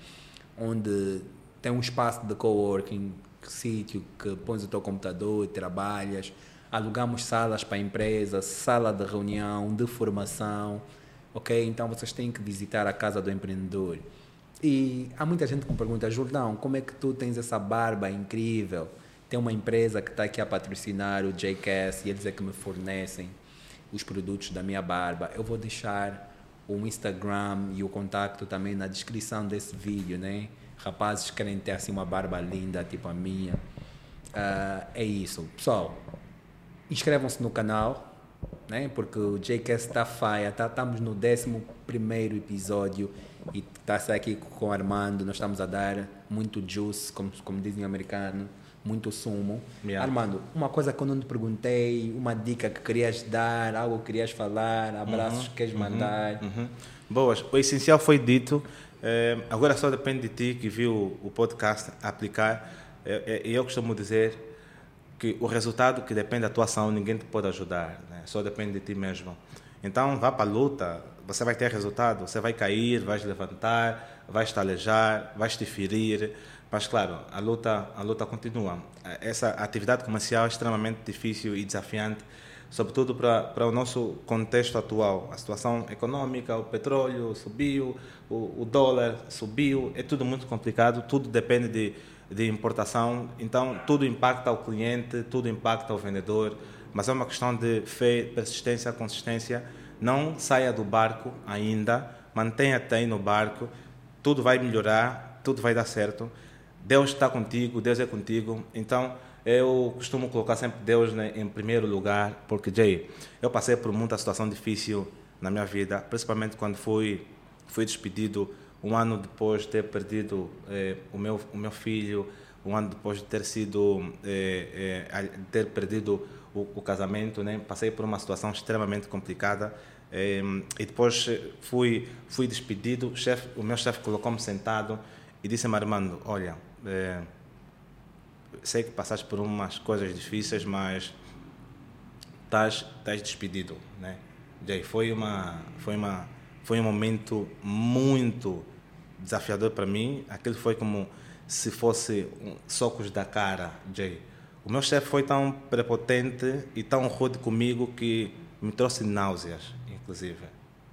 onde tem um espaço de coworking, sítio que pões o teu computador trabalhas alugamos salas para a empresa, sala de reunião, de formação, ok? Então vocês têm que visitar a casa do empreendedor. E há muita gente que me pergunta, Jordão, como é que tu tens essa barba incrível? Tem uma empresa que está aqui a patrocinar o JCast e eles é que me fornecem os produtos da minha barba. Eu vou deixar o Instagram e o contato também na descrição desse vídeo, né? Rapazes querem ter assim uma barba linda, tipo a minha. Uh, é isso. Pessoal, inscrevam-se no canal, né? porque o JCast está faia, tá, estamos no 11 episódio e está aqui com o Armando, nós estamos a dar muito juice, como, como dizem em americano, muito sumo. Yeah. Armando, uma coisa que eu não te perguntei, uma dica que querias dar, algo que querias falar, abraços uhum, que queres uhum, mandar. Uhum. Boas, o essencial foi dito, é, agora só depende de ti que viu o podcast aplicar. É, é, eu costumo dizer que o resultado que depende da tua ação, ninguém te pode ajudar, né? só depende de ti mesmo. Então, vá para a luta, você vai ter resultado, você vai cair, vai se levantar, vai estalejar, vai te ferir, mas claro, a luta, a luta continua. Essa atividade comercial é extremamente difícil e desafiante, sobretudo para, para o nosso contexto atual. A situação econômica, o petróleo subiu, o, o dólar subiu, é tudo muito complicado, tudo depende de, de importação, então tudo impacta o cliente, tudo impacta o vendedor, mas é uma questão de fé, persistência, consistência. Não saia do barco ainda, mantenha-te no barco, tudo vai melhorar, tudo vai dar certo. Deus está contigo, Deus é contigo. Então, eu costumo colocar sempre Deus né, em primeiro lugar, porque, Jay, eu passei por muita situação difícil na minha vida, principalmente quando fui, fui despedido um ano depois de ter perdido eh, o, meu, o meu filho, um ano depois de ter sido, eh, eh, ter perdido o, o, casamento, né? Passei por uma situação extremamente complicada eh, e depois fui, fui despedido. O, chef, o meu chefe colocou-me sentado e disse-me, Armando, olha, eh, sei que passaste por umas coisas difíceis, mas estás, estás despedido, né? Jay, foi uma, foi uma, foi um momento muito desafiador para mim. Aquilo foi como se fosse um socos da cara, Jay. O meu chefe foi tão prepotente e tão rude comigo que me trouxe náuseas, inclusive.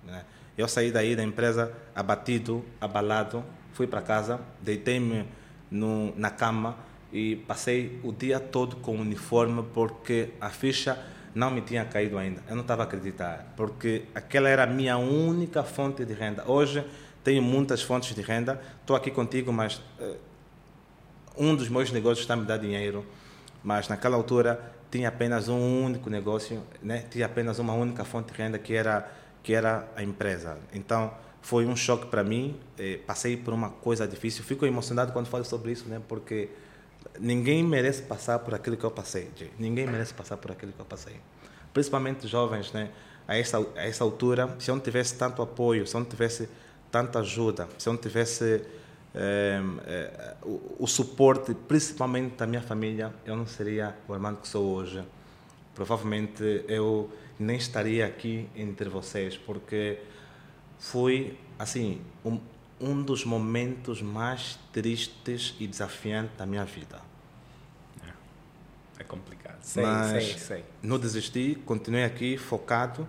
Né? Eu saí daí da empresa abatido, abalado, fui para casa, deitei-me na cama e passei o dia todo com o uniforme porque a ficha não me tinha caído ainda. Eu não estava a acreditar, porque aquela era a minha única fonte de renda. Hoje tenho muitas fontes de renda, estou aqui contigo, mas uh, um dos meus negócios está a me dar dinheiro, mas naquela altura tinha apenas um único negócio, né? tinha apenas uma única fonte de renda que era, que era a empresa. Então foi um choque para mim, eh, passei por uma coisa difícil, fico emocionado quando falo sobre isso, né? porque ninguém merece passar por aquilo que eu passei, Jay. Ninguém merece passar por aquilo que eu passei. Principalmente jovens, né? A essa, a essa altura, se eu não tivesse tanto apoio, se eu não tivesse tanta ajuda, se eu não tivesse é, é, o, o, suporte, principalmente da minha família, eu não seria o Armando que sou hoje. Provavelmente eu nem estaria aqui entre vocês, porque foi, assim, um, um dos momentos mais tristes e desafiantes da minha vida. É, é complicado. Sei, Mas sei, sei. Não desisti, continuei aqui focado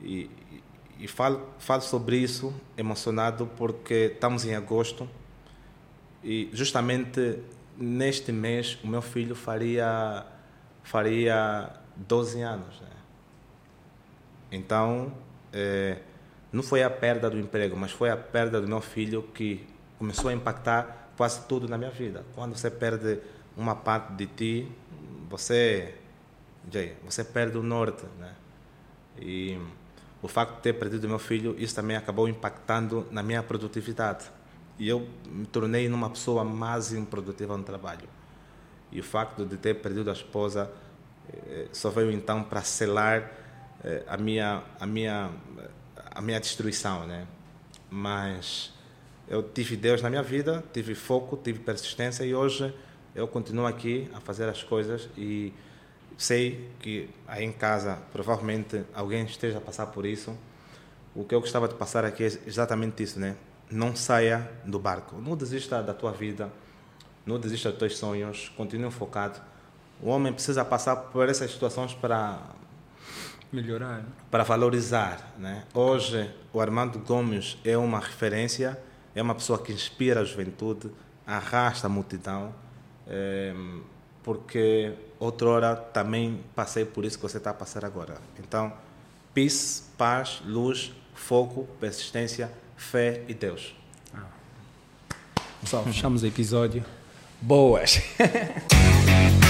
e, e, falo, falo sobre isso emocionado porque estamos em agosto e justamente neste mês o meu filho faria faria 12 anos. Né? Então, é, não foi a perda do emprego, mas foi a perda do meu filho que começou a impactar quase tudo na minha vida. Quando você perde uma parte de ti, você, você perde o norte, né? E o facto de ter perdido meu filho, isso também acabou impactando na minha produtividade. E eu me tornei uma pessoa mais improdutiva no trabalho. E o facto de ter perdido a esposa eh, só veio então para selar eh, a minha a minha a minha destruição, né? Mas eu tive Deus na minha vida, tive foco, tive persistência e hoje eu continuo aqui a fazer as coisas e sei que aí em casa provavelmente alguém esteja a passar por isso. O que eu gostava de passar aqui é exatamente isso, né? Não saia do barco, não desista da tua vida, não desista dos teus sonhos, continue focado. O homem precisa passar por essas situações para melhorar, para valorizar. Né? Hoje, o Armando Gomes é uma referência, é uma pessoa que inspira a juventude, arrasta a multidão, é, porque outrora também passei por isso que você está a passar agora. Então, peace, paz, luz, foco, persistência, fé e Deus. Ah. Pessoal, fechamos o episódio. Boas!